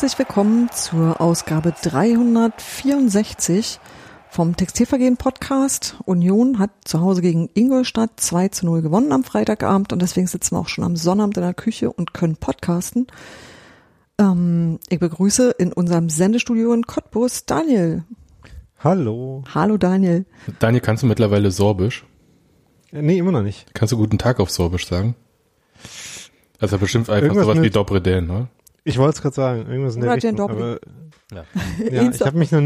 Herzlich willkommen zur Ausgabe 364 vom Textilvergehen Podcast. Union hat zu Hause gegen Ingolstadt 2 zu 0 gewonnen am Freitagabend und deswegen sitzen wir auch schon am Sonnabend in der Küche und können podcasten. Ähm, ich begrüße in unserem Sendestudio in Cottbus Daniel. Hallo. Hallo Daniel. Daniel, kannst du mittlerweile Sorbisch? Äh, Nee, immer noch nicht. Kannst du guten Tag auf Sorbisch sagen? Also bestimmt einfach Irgendwas sowas wie Dobre Den, ne? Ich wollte es gerade sagen, irgendwas in der Oder Richtung. Aber, Ja. ja, ich habe mich noch,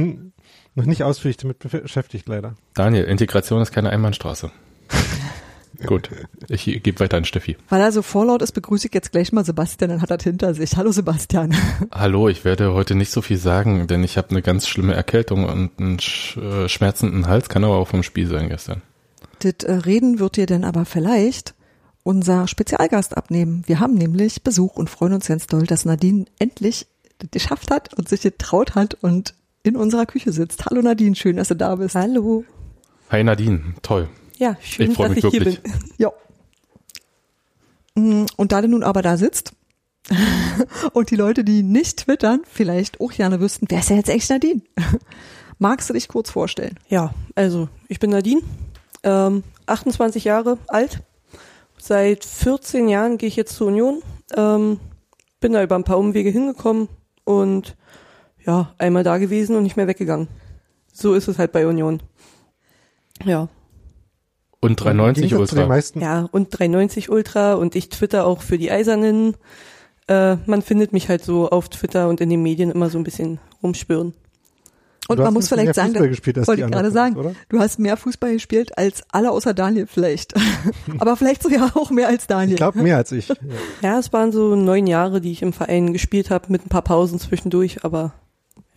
noch nicht ausführlich damit beschäftigt, leider. Daniel, Integration ist keine Einbahnstraße. Gut, ich gebe weiter an Steffi. Weil er so vorlaut ist, begrüße ich jetzt gleich mal Sebastian, dann hat er hinter sich. Hallo Sebastian. Hallo, ich werde heute nicht so viel sagen, denn ich habe eine ganz schlimme Erkältung und einen sch äh, schmerzenden Hals, kann aber auch vom Spiel sein gestern. Das äh, Reden wird dir denn aber vielleicht unser Spezialgast abnehmen. Wir haben nämlich Besuch und freuen uns ganz doll, dass Nadine endlich geschafft hat und sich getraut hat und in unserer Küche sitzt. Hallo Nadine, schön, dass du da bist. Hallo. Hi Nadine, toll. Ja, schön, Ich dass mich ich hier wirklich. bin. Ja. Mm, Und da du nun aber da sitzt und die Leute, die nicht twittern, vielleicht auch gerne wüssten, wer ist denn jetzt echt Nadine? Magst du dich kurz vorstellen? Ja, also ich bin Nadine, ähm, 28 Jahre alt. Seit 14 Jahren gehe ich jetzt zur Union. Ähm, bin da über ein paar Umwege hingekommen und ja, einmal da gewesen und nicht mehr weggegangen. So ist es halt bei Union. Ja, Und Im 390 Gegensatz zu den Ultra. meisten. ja, und 390 Ultra und ich twitter auch für die Eisernen. Äh, man findet mich halt so auf Twitter und in den Medien immer so ein bisschen rumspüren. Und Du man muss vielleicht mehr sagen, Fußball gespielt als wollte ich gerade sagen, oder? du hast mehr Fußball gespielt als alle außer Daniel vielleicht. Aber vielleicht sogar auch mehr als Daniel. Ich glaube mehr als ich. Ja. Ja, es waren so neun Jahre, die ich im Verein gespielt habe, mit ein paar Pausen zwischendurch, aber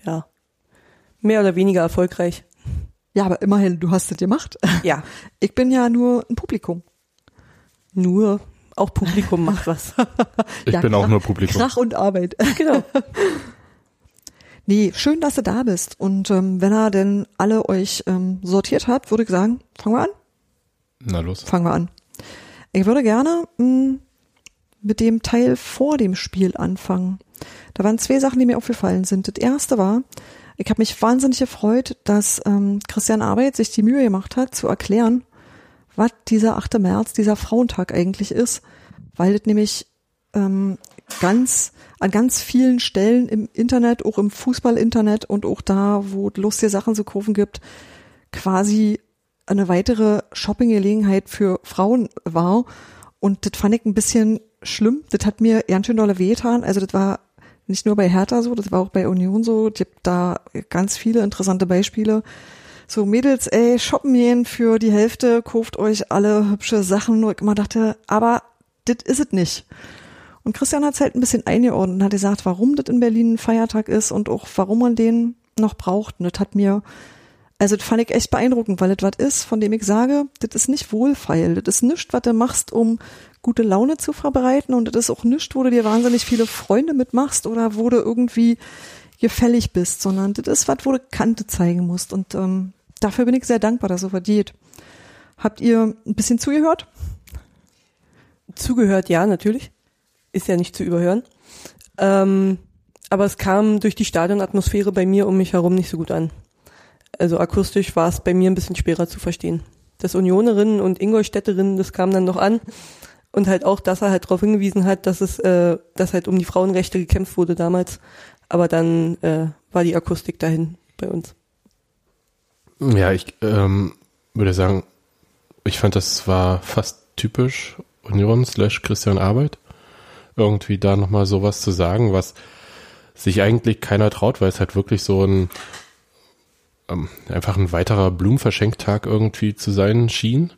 ja, mehr oder weniger erfolgreich. ja, aber immerhin, du hast es gemacht. Ja, Ich bin ja nur ein Publikum. nur auch Publikum macht was. Ich Ja, bin auch Krach- nur Publikum. Krach und Arbeit. genau. Nee, schön, dass du da bist. Und ähm, wenn er denn alle euch ähm, sortiert hat, würde ich sagen, fangen wir an. Na los. Fangen wir an. Ich würde gerne mh, mit dem Teil vor dem Spiel anfangen. Da waren zwei Sachen, die mir aufgefallen sind. Das erste war, ich habe mich wahnsinnig gefreut, dass ähm, Christian Arbeit sich die Mühe gemacht hat, zu erklären, was dieser 8. März, dieser Frauentag eigentlich ist, weil das nämlich ähm, ganz an ganz vielen Stellen im Internet, auch im Fußball-Internet und auch da, wo es lustige Sachen zu kaufen gibt, quasi eine weitere Shopping-Gelegenheit für Frauen war. Und das fand ich ein bisschen schlimm. Das hat mir ganz schön dolle wehgetan. Also das war nicht nur bei Hertha so, das war auch bei Union so. Es gibt da ganz viele interessante Beispiele. So Mädels, ey, shoppen gehen für die Hälfte, kauft euch alle hübsche Sachen. Und ich immer dachte, aber das ist es nicht. Und Christian hat es halt ein bisschen eingeordnet und hat gesagt, warum das in Berlin ein Feiertag ist und auch warum man den noch braucht. Und das hat mir, also das fand ich echt beeindruckend, weil das was ist, von dem ich sage, das ist nicht wohlfeil. Das ist nichts, was du machst, um gute Laune zu verbreiten und das ist auch nichts, wo du dir wahnsinnig viele Freunde mitmachst oder wo du irgendwie gefällig bist, sondern das ist was, wo du Kante zeigen musst und ähm, dafür bin ich sehr dankbar, dass so was geht. Habt ihr ein bisschen zugehört? Zugehört, ja, natürlich. Ist ja nicht zu überhören. Ähm, aber es kam durch die Stadionatmosphäre bei mir um mich herum nicht so gut an. Also akustisch war es bei mir ein bisschen schwerer zu verstehen. Das Unionerinnen und Ingolstädterinnen, das kam dann noch an. Und halt auch, dass er halt darauf hingewiesen hat, dass es, äh, dass halt um die Frauenrechte gekämpft wurde damals. Aber dann äh, war die Akustik dahin bei uns. Ja, ich ähm, würde sagen, ich fand, das war fast typisch Union slash Christian Arbeit. Irgendwie da nochmal sowas zu sagen, was sich eigentlich keiner traut, weil es halt wirklich so ein ähm, einfach ein weiterer Blumenverschenktag irgendwie zu sein schien.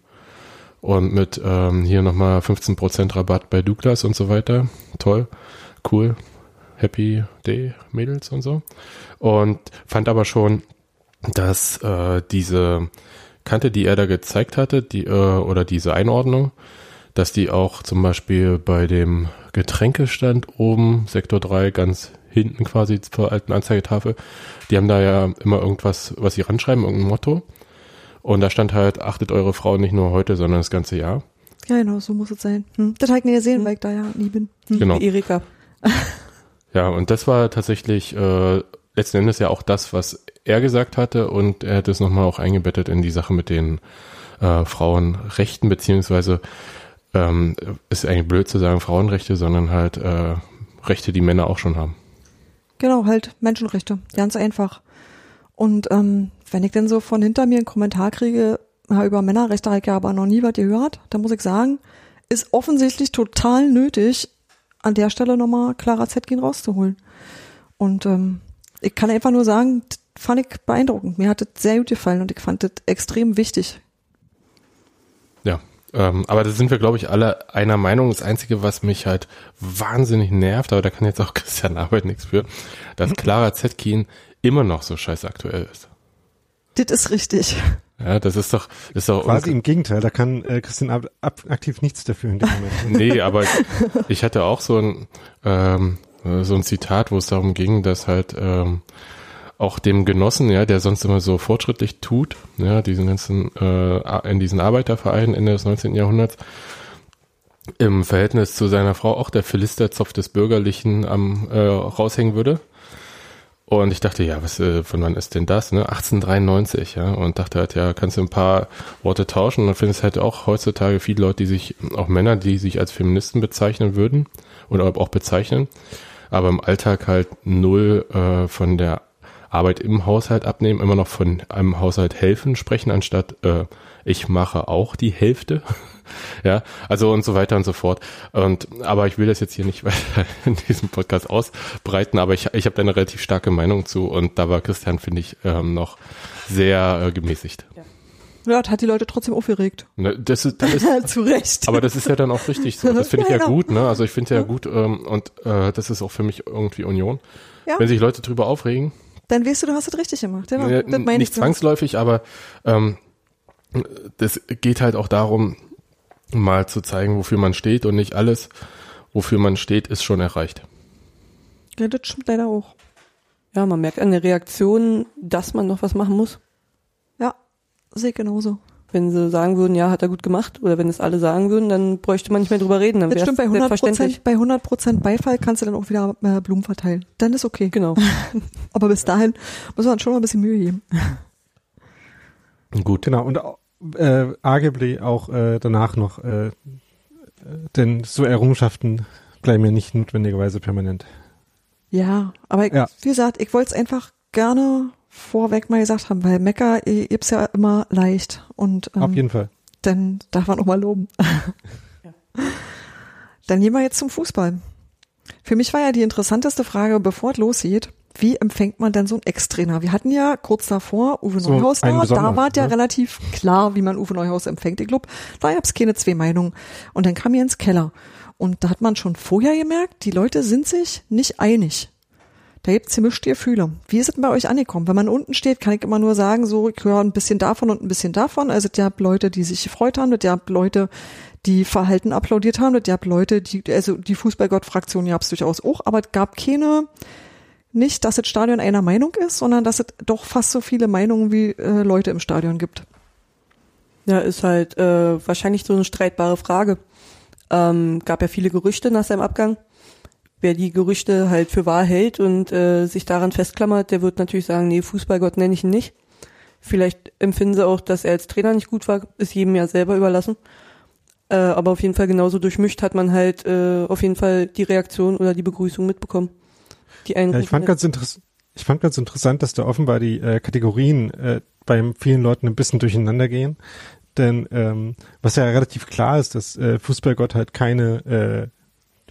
Und mit ähm, hier nochmal 15% Rabatt bei Douglas und so weiter. Toll, cool, Happy Day Mädels und so. Und fand aber schon, dass äh, diese Kante, die er da gezeigt hatte, die äh, oder diese Einordnung, dass die auch zum Beispiel bei dem Getränkestand oben, Sektor 3, ganz hinten quasi zur alten Anzeigetafel, die haben da ja immer irgendwas, was sie ranschreiben, irgendein Motto. Und da stand halt, achtet eure Frau nicht nur heute, sondern das ganze Jahr. Ja, genau, so muss es sein. Hm. Das habe ich nie gesehen, weil ich da ja nie bin. Hm. Genau. Erika. Ja, und das war tatsächlich äh, letzten Endes ja auch das, was er gesagt hatte und er hat es nochmal auch eingebettet in die Sache mit den äh, Frauenrechten, beziehungsweise ähm, ist eigentlich blöd zu sagen Frauenrechte, sondern halt äh, Rechte, die Männer auch schon haben. Genau, halt Menschenrechte, ganz einfach. Und ähm, wenn ich denn so von hinter mir einen Kommentar kriege, über Männerrechte habe ich ja aber noch nie was gehört, dann muss ich sagen, ist offensichtlich total nötig, an der Stelle nochmal Clara Zetkin rauszuholen. Und ähm, ich kann einfach nur sagen, fand ich beeindruckend. Mir hat das sehr gut gefallen und ich fand das extrem wichtig. Ähm, aber da sind wir, glaube ich, alle einer Meinung. Das Einzige, was mich halt wahnsinnig nervt, aber da kann jetzt auch Christian Arbeit nichts für, dass Clara Zetkin immer noch so scheiß aktuell ist. Das ist richtig. Ja, das ist doch, das ist doch Quasi im Gegenteil, da kann äh, Christian ab, ab, aktiv nichts dafür in dem Moment. Nee, aber ich hatte auch so ein, ähm, so ein Zitat, wo es darum ging, dass halt ähm, auch dem Genossen, ja, der sonst immer so fortschrittlich tut, ja, diesen ganzen, äh, in diesen Arbeitervereinen Ende des 19. Jahrhunderts, im Verhältnis zu seiner Frau auch der Philisterzopf des Bürgerlichen am äh, raushängen würde. Und ich dachte, ja, was, äh, von wann ist denn das, ne? 1893, ja. Und dachte halt, ja, kannst du ein paar Worte tauschen. Und findest halt auch heutzutage viele Leute, die sich, auch Männer, die sich als Feministen bezeichnen würden oder auch bezeichnen, aber im Alltag halt null äh, von der Arbeit im Haushalt abnehmen, immer noch von einem Haushalt helfen sprechen, anstatt äh, ich mache auch die Hälfte. ja, also und so weiter und so fort. Und aber ich will das jetzt hier nicht weiter in diesem Podcast ausbreiten, aber ich, ich habe da eine relativ starke Meinung zu und da war Christian, finde ich, ähm, noch sehr äh, gemäßigt. Ja. Ja, das hat die Leute trotzdem aufgeregt. Ne, das ist, das ist, Zu Recht. aber das ist ja dann auch richtig so. Das finde ich Ja, ja, genau. gut, ne? Also ich finde ja gut ähm, und äh, das ist auch für mich irgendwie Union. Ja. Wenn sich Leute drüber aufregen, Dann weißt du, du hast es richtig gemacht. Ja, Ja, das meine nicht ich so. zwangsläufig, aber ähm, das geht halt auch darum, mal zu zeigen, wofür man steht und nicht alles, wofür man steht, ist schon erreicht. Ja, das stimmt leider auch. Ja, man merkt an der Reaktion, dass man noch was machen muss. Ja, sehe ich genauso. Wenn sie sagen würden, ja, hat er gut gemacht, oder wenn es alle sagen würden, dann bräuchte man nicht mehr drüber reden. Dann Das wäre stimmt, bei 100 selbstverständlich. Prozent, bei 100 Prozent Beifall kannst du dann auch wieder äh, Blumen verteilen. Dann ist okay. Genau. Aber bis dahin muss man schon mal ein bisschen Mühe geben. Gut. Genau, und äh, arguably auch äh, danach noch, äh, äh, denn so Errungenschaften bleiben ja nicht notwendigerweise permanent. Ja, aber ich, Ja. wie gesagt, ich wollte es einfach gerne vorweg mal gesagt haben, weil Mecker ihr gibt's ja immer leicht und Auf ähm, jeden Fall. dann darf man auch mal loben. Dann gehen wir jetzt zum Fußball. Für mich war ja die interessanteste Frage, bevor es losgeht, wie empfängt man denn so einen Ex-Trainer? Wir hatten ja kurz davor Uwe So Neuhaus da, da war es ja ne? relativ klar, wie man Uwe Neuhaus empfängt. Ich glaube, da gab's keine zwei Meinungen. Und dann kam Jens Keller. Und da hat man schon vorher gemerkt, die Leute sind sich nicht einig. Da gibt's gemischte Gefühle. Wie ist es bei euch angekommen? Wenn man unten steht, kann ich immer nur sagen, so, ich höre ein bisschen davon und ein bisschen davon. Also, es gab Leute, die sich gefreut haben, es gab Leute, die Verhalten applaudiert haben, es gab Leute, die, also die Fußballgott-Fraktion gab's durchaus auch, aber es gab keine, nicht, dass das Stadion einer Meinung ist, sondern dass es doch fast so viele Meinungen wie äh, Leute im Stadion gibt. Ja, ist halt äh, wahrscheinlich so eine streitbare Frage. Ähm, gab ja viele Gerüchte nach seinem Abgang. Wer die Gerüchte halt für wahr hält und äh, sich daran festklammert, der wird natürlich sagen, nee, Fußballgott nenne ich ihn nicht. Vielleicht empfinden sie auch, dass er als Trainer nicht gut war, ist jedem ja selber überlassen. Äh, aber auf jeden Fall genauso durchmischt hat man halt äh, auf jeden Fall die Reaktion oder die Begrüßung mitbekommen. Die einen Ja, ich fand ganz interessant. Ich fand ganz interessant, dass da offenbar die äh, Kategorien äh, bei vielen Leuten ein bisschen durcheinander gehen. Denn ähm, was ja relativ klar ist, dass äh, Fußballgott halt keine äh,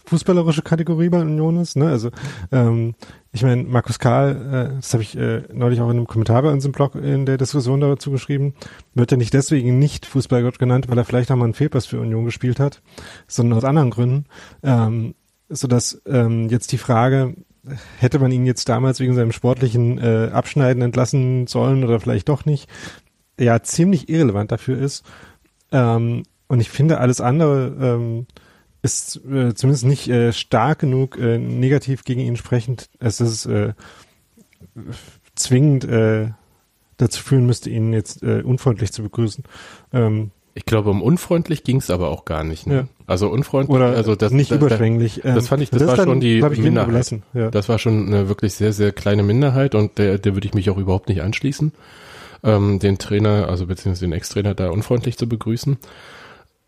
fußballerische Kategorie bei Union ist. Ne? Also ähm, ich meine, Markus Karl, äh, das habe ich äh, neulich auch in einem Kommentar bei uns im Blog in der Diskussion dazu geschrieben, wird ja nicht deswegen nicht Fußballgott genannt, weil er vielleicht auch mal einen Fehlpass für Union gespielt hat, sondern aus anderen Gründen. Ähm, sodass ähm, jetzt die Frage, hätte man ihn jetzt damals wegen seinem sportlichen äh, Abschneiden entlassen sollen oder vielleicht doch nicht, ja ziemlich irrelevant dafür ist. Ähm, und ich finde, alles andere ähm, ist äh, zumindest nicht äh, stark genug äh, negativ gegen ihn sprechend. Es ist äh, zwingend äh, dazu führen müsste, ihn jetzt äh, unfreundlich zu begrüßen. Ähm, Ich glaube, um unfreundlich ging es aber auch gar nicht. Ne? Ja. Also unfreundlich, Oder also das nicht da- da- überschwänglich. Ähm, Das fand ich, das, ist war dann, schon die ich, Minderheit. Ja. Das war schon eine wirklich sehr, sehr kleine Minderheit und der, der würde ich mich auch überhaupt nicht anschließen, ähm, den Trainer, also beziehungsweise den Ex-Trainer da unfreundlich zu begrüßen.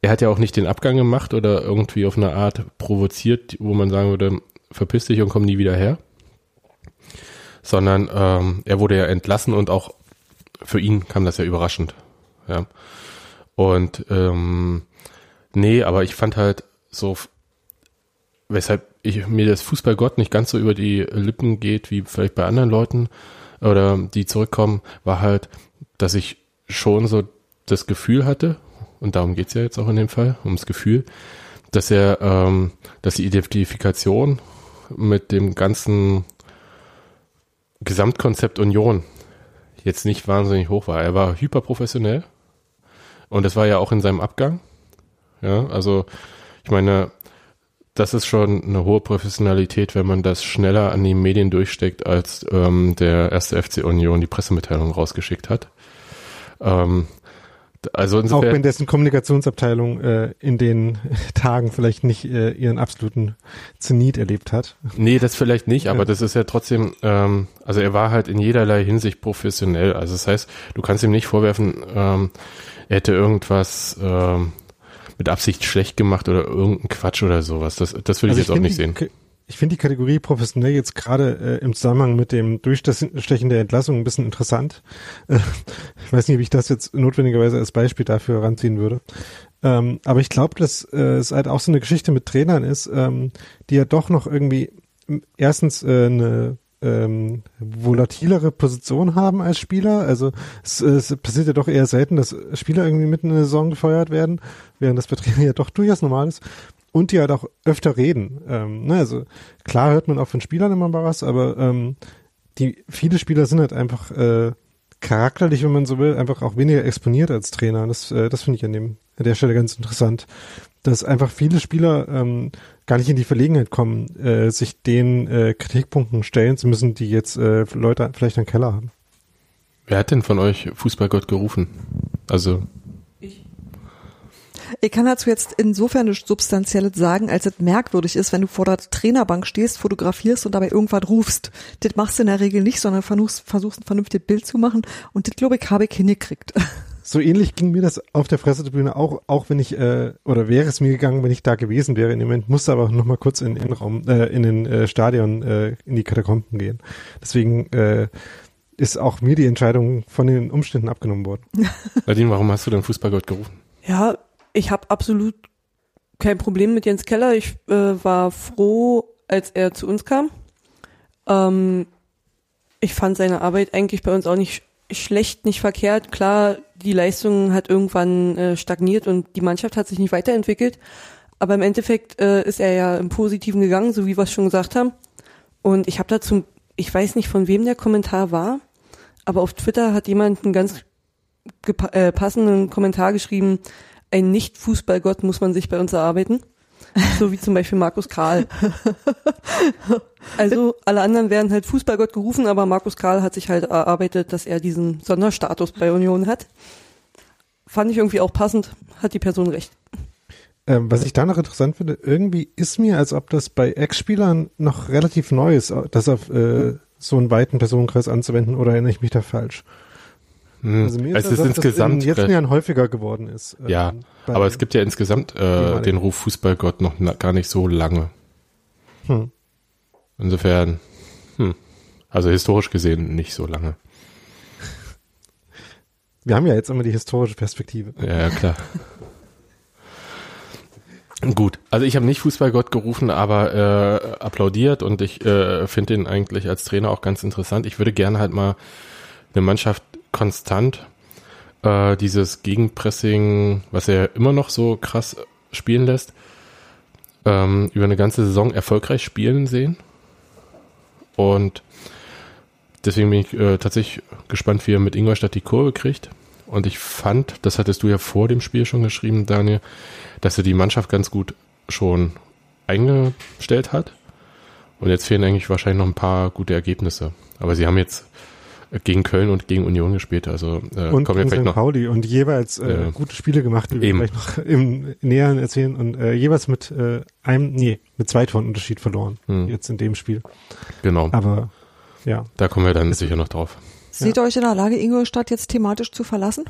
Er hat ja auch nicht den Abgang gemacht oder irgendwie auf eine Art provoziert, wo man sagen würde, verpiss dich und komm nie wieder her. Sondern ähm, er wurde ja entlassen und auch für ihn kam das ja überraschend. Ja. Und ähm, nee, aber ich fand halt so, weshalb ich mir das Fußballgott nicht ganz so über die Lippen geht, wie vielleicht bei anderen Leuten oder die zurückkommen, war halt, dass ich schon so das Gefühl hatte, und darum geht's ja jetzt auch in dem Fall, ums Gefühl, dass er, ähm, dass die Identifikation mit dem ganzen Gesamtkonzept Union jetzt nicht wahnsinnig hoch war. Er war hyperprofessionell und das war ja auch in seinem Abgang. Ja, also ich meine, das ist schon eine hohe Professionalität, wenn man das schneller an die Medien durchsteckt, als ähm, der erste FC Union die Pressemitteilung rausgeschickt hat. Ähm, also Auch insofern, wenn dessen Kommunikationsabteilung äh, in den Tagen vielleicht nicht äh, ihren absoluten Zenit erlebt hat. nee, das vielleicht nicht, aber Ja. das ist ja trotzdem, ähm, also er war halt in jederlei Hinsicht professionell. Also das heißt, du kannst ihm nicht vorwerfen, ähm, er hätte irgendwas ähm, mit Absicht schlecht gemacht oder irgendeinen Quatsch oder sowas. Das, das will ich Also jetzt auch find nicht sehen. Ich finde die Kategorie professionell jetzt gerade äh, im Zusammenhang mit dem Durchstechen der Entlassung ein bisschen interessant. Äh, ich weiß nicht, ob ich das jetzt notwendigerweise als Beispiel dafür ranziehen würde. Ähm, aber ich glaube, dass äh, es halt auch so eine Geschichte mit Trainern ist, ähm, die ja doch noch irgendwie erstens äh, eine ähm, volatilere Position haben als Spieler. Also es, es passiert ja doch eher selten, dass Spieler irgendwie mitten in der Saison gefeuert werden, während das bei Trainern ja doch durchaus normal ist. Und die halt auch öfter reden. Ähm, ne, also klar hört man auch von Spielern immer mal was, aber ähm, die viele Spieler sind halt einfach äh, charakterlich, wenn man so will, einfach auch weniger exponiert als Trainer. Das, äh, das finde ich an dem an der Stelle ganz interessant, dass einfach viele Spieler ähm, gar nicht in die Verlegenheit kommen, äh, sich den äh, Kritikpunkten stellen zu müssen, die jetzt äh, Leute vielleicht einen Keller haben. Wer hat denn von euch Fußballgott gerufen? Also, Ich kann dazu jetzt insofern nichts Substanzielles sagen, als es merkwürdig ist, wenn du vor der Trainerbank stehst, fotografierst und dabei irgendwas rufst. Das machst du in der Regel nicht, sondern versuchst, versuchst ein vernünftiges Bild zu machen und das, glaube ich, habe ich hingekriegt. So ähnlich ging mir das auf der Pressetribüne auch, auch wenn ich, äh, oder wäre es mir gegangen, wenn ich da gewesen wäre. In dem Moment musste aber noch mal kurz in, in den Raum, äh, in den äh, Stadion, äh, in die Katakomben gehen. Deswegen äh, ist auch mir die Entscheidung von den Umständen abgenommen worden. Nadine, warum hast du denn Fußballgott gerufen? Ja, ich habe absolut kein Problem mit Jens Keller. Ich äh, war froh, als er zu uns kam. Ähm, ich fand seine Arbeit eigentlich bei uns auch nicht sch- schlecht, nicht verkehrt. Klar, die Leistung hat irgendwann äh, stagniert und die Mannschaft hat sich nicht weiterentwickelt. Aber im Endeffekt äh, ist er ja im Positiven gegangen, so wie wir es schon gesagt haben. Und ich habe dazu, ich weiß nicht von wem der Kommentar war, aber auf Twitter hat jemand einen ganz äh, passenden Kommentar geschrieben, ein Nicht-Fußballgott muss man sich bei uns erarbeiten. So wie zum Beispiel Markus Kral. Also alle anderen werden halt Fußballgott gerufen, aber Markus Kral hat sich halt erarbeitet, dass er diesen Sonderstatus bei Union hat. Fand ich irgendwie auch passend, hat die Person recht. Ähm, was ich da noch interessant finde, irgendwie ist mir, als ob das bei Ex-Spielern noch relativ neu ist, das auf äh, so einen weiten Personenkreis anzuwenden, oder erinnere ich mich da falsch? Hm, Also mir es als ist das insgesamt, in den letzten Jahren häufiger geworden ist. ähm, ja, aber es gibt ja insgesamt äh, den Ruf Fußballgott noch na, gar nicht so lange. Hm. Insofern, hm, also historisch gesehen nicht so lange. Wir haben ja jetzt immer die historische Perspektive. Ja, ja klar. Gut, also ich habe nicht Fußballgott gerufen, aber äh, applaudiert und ich äh, finde ihn eigentlich als Trainer auch ganz interessant. Ich würde gerne halt mal eine Mannschaft konstant äh, dieses Gegenpressing, was er immer noch so krass spielen lässt, ähm, über eine ganze Saison erfolgreich spielen sehen. Und deswegen bin ich äh, tatsächlich gespannt, wie er mit Ingolstadt die Kurve kriegt. Und ich fand, das hattest du ja vor dem Spiel schon geschrieben, Daniel, dass er die Mannschaft ganz gut schon eingestellt hat. Und jetzt fehlen eigentlich wahrscheinlich noch ein paar gute Ergebnisse. Aber sie haben jetzt gegen Köln und gegen Union gespielt. Also äh, und kommen wir gegen vielleicht St. noch. Pauli und jeweils äh, Ja. gute Spiele gemacht, die wir Eben. vielleicht noch im Näheren erzählen und äh, jeweils mit äh, einem, nee, mit zwei Toren Unterschied verloren. Hm. Jetzt in dem Spiel. Genau, Aber ja. da kommen wir dann sicher noch drauf. Seht ihr euch in der Lage, Ingolstadt jetzt thematisch zu verlassen?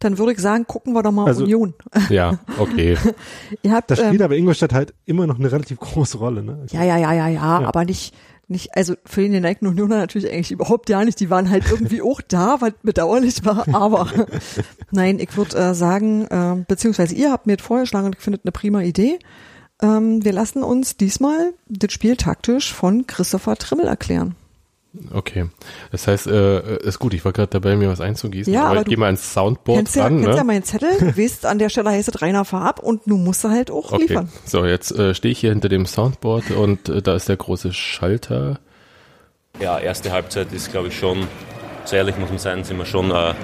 Dann würde ich sagen, gucken wir doch mal Also- Union. Ja, okay. Ihr habt, Das spielt ähm, aber Ingolstadt halt immer noch eine relativ große Rolle, ne? ja, ja, ja, ja, ja, Ja. aber nicht, nicht, also für den geneigten Unioner natürlich eigentlich überhaupt ja nicht. Die waren halt irgendwie auch da, was bedauerlich war, aber nein, ich würde äh, sagen, äh, beziehungsweise ihr habt mir das vorgeschlagen und ich finde eine prima Idee. Ähm, wir lassen uns diesmal das Spiel taktisch von Christopher Trimmel erklären. Okay. Das heißt, äh, ist gut, ich war gerade dabei, mir was einzugießen, Ja, aber, aber ich du gehe mal ins Soundboard kennst ja, ran, kennst ne? ja meinen Zettel, du weißt, an der Stelle heißt es Rainer Farb und nun musst du halt auch Okay, liefern. so jetzt äh, stehe ich hier hinter dem Soundboard und äh, da ist der große Schalter. Ja, erste Halbzeit ist, glaube ich, schon, so ehrlich muss man sein, sind wir schon äh,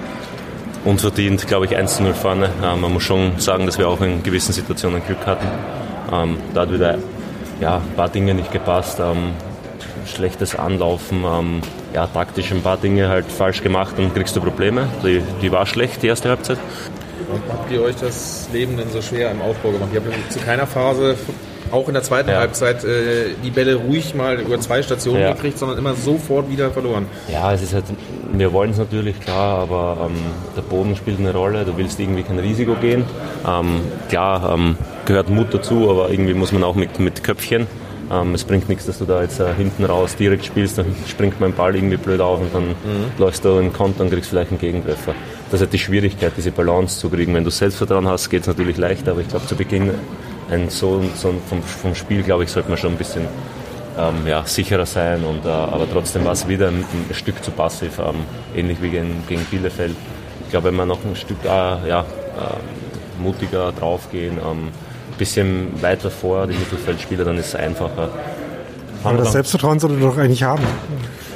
unverdient, glaube ich, 1-0 vorne. Äh, man muss schon sagen, dass wir auch in gewissen Situationen Glück hatten. Ähm, da hat wieder ja, ein paar Dinge nicht gepasst. Ähm, schlechtes Anlaufen, ähm, ja, taktisch ein paar Dinge halt falsch gemacht und kriegst du Probleme. Die, die war schlecht, die erste Halbzeit. Warum habt ihr euch das Leben denn so schwer im Aufbau gemacht? Ihr habt zu keiner Phase, auch in der zweiten Ja. Halbzeit, äh, die Bälle ruhig mal über zwei Stationen Ja. gekriegt, sondern immer sofort wieder verloren. Ja, es ist halt, wir wollen es natürlich, klar, aber ähm, der Boden spielt eine Rolle. Du willst irgendwie kein Risiko gehen. Ähm, klar, ähm, gehört Mut dazu, aber irgendwie muss man auch mit, mit Köpfchen. Ähm, es bringt nichts, dass du da jetzt äh, hinten raus direkt spielst, dann springt mein Ball irgendwie blöd auf und dann läufst du in Konter und kriegst vielleicht einen Gegentreffer. Das ist halt die Schwierigkeit, diese Balance zu kriegen. Wenn du Selbstvertrauen hast, geht es natürlich leichter, aber ich glaube, zu Beginn ein so, so vom, vom Spiel, glaube ich, sollte man schon ein bisschen ähm, ja, sicherer sein. Und, äh, aber trotzdem war es wieder ein, ein Stück zu passiv, ähm, ähnlich wie gegen, gegen Bielefeld. Ich glaube, wenn wir noch ein Stück äh, ja, äh, mutiger draufgehen, ähm, bisschen weiter vor die Mittelfeldspieler, dann ist es einfacher. Aber das Selbstvertrauen sollte doch eigentlich haben.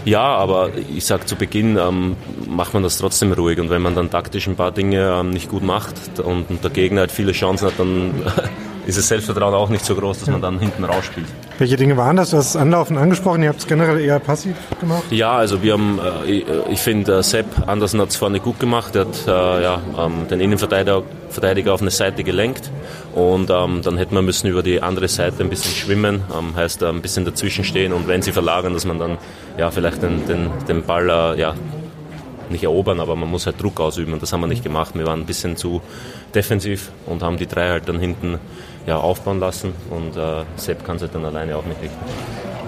ja, aber ich sag zu Beginn ähm, macht man das trotzdem ruhig und wenn man dann taktisch ein paar Dinge ähm, nicht gut macht und, und der Gegner halt viele Chancen hat, dann ist das Selbstvertrauen auch nicht so groß, dass man dann hinten rausspielt. Welche Dinge waren das? Du hast das Anlaufen angesprochen, ihr habt es generell eher passiv gemacht. Ja, also wir haben, äh, ich, finde, äh, Sepp Andersen hat es vorne gut gemacht. Er hat äh, ja, ähm, den Innenverteidiger Verteidiger auf eine Seite gelenkt und ähm, dann hätte man müssen über die andere Seite ein bisschen schwimmen, ähm, heißt ein bisschen dazwischen stehen und wenn sie verlagern, dass man dann ja vielleicht den, den, den Ball ja, nicht erobern, aber man muss halt Druck ausüben und das haben wir nicht gemacht. Wir waren ein bisschen zu defensiv und haben die drei halt dann hinten ja, aufbauen lassen und äh, Sepp kann es halt dann alleine auch nicht richten.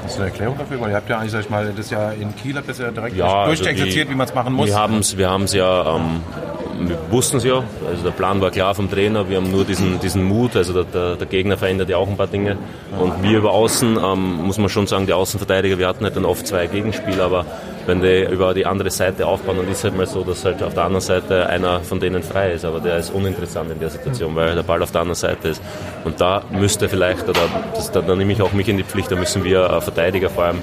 Hast du eine Erklärung dafür? Weil ihr habt ja eigentlich, sag ich mal, das ja in Kiel habt ihr ja direkt Ja, also durchexerziert, die- wie man es machen muss. Wir haben es wir haben's ja, ähm, wir wussten es ja, also der Plan war klar vom Trainer, wir haben nur diesen, diesen Mut, also der, der, der Gegner verändert ja auch ein paar Dinge und wir über Außen, ähm, muss man schon sagen, die Außenverteidiger, wir hatten halt dann oft zwei Gegenspieler, aber wenn die über die andere Seite aufbauen, dann ist halt mal so, dass halt auf der anderen Seite einer von denen frei ist, aber der ist uninteressant in der Situation, weil der Ball auf der anderen Seite ist und da müsste vielleicht, oder das, da, da nehme ich auch mich in die Pflicht, da müssen wir äh, Verteidiger vor allem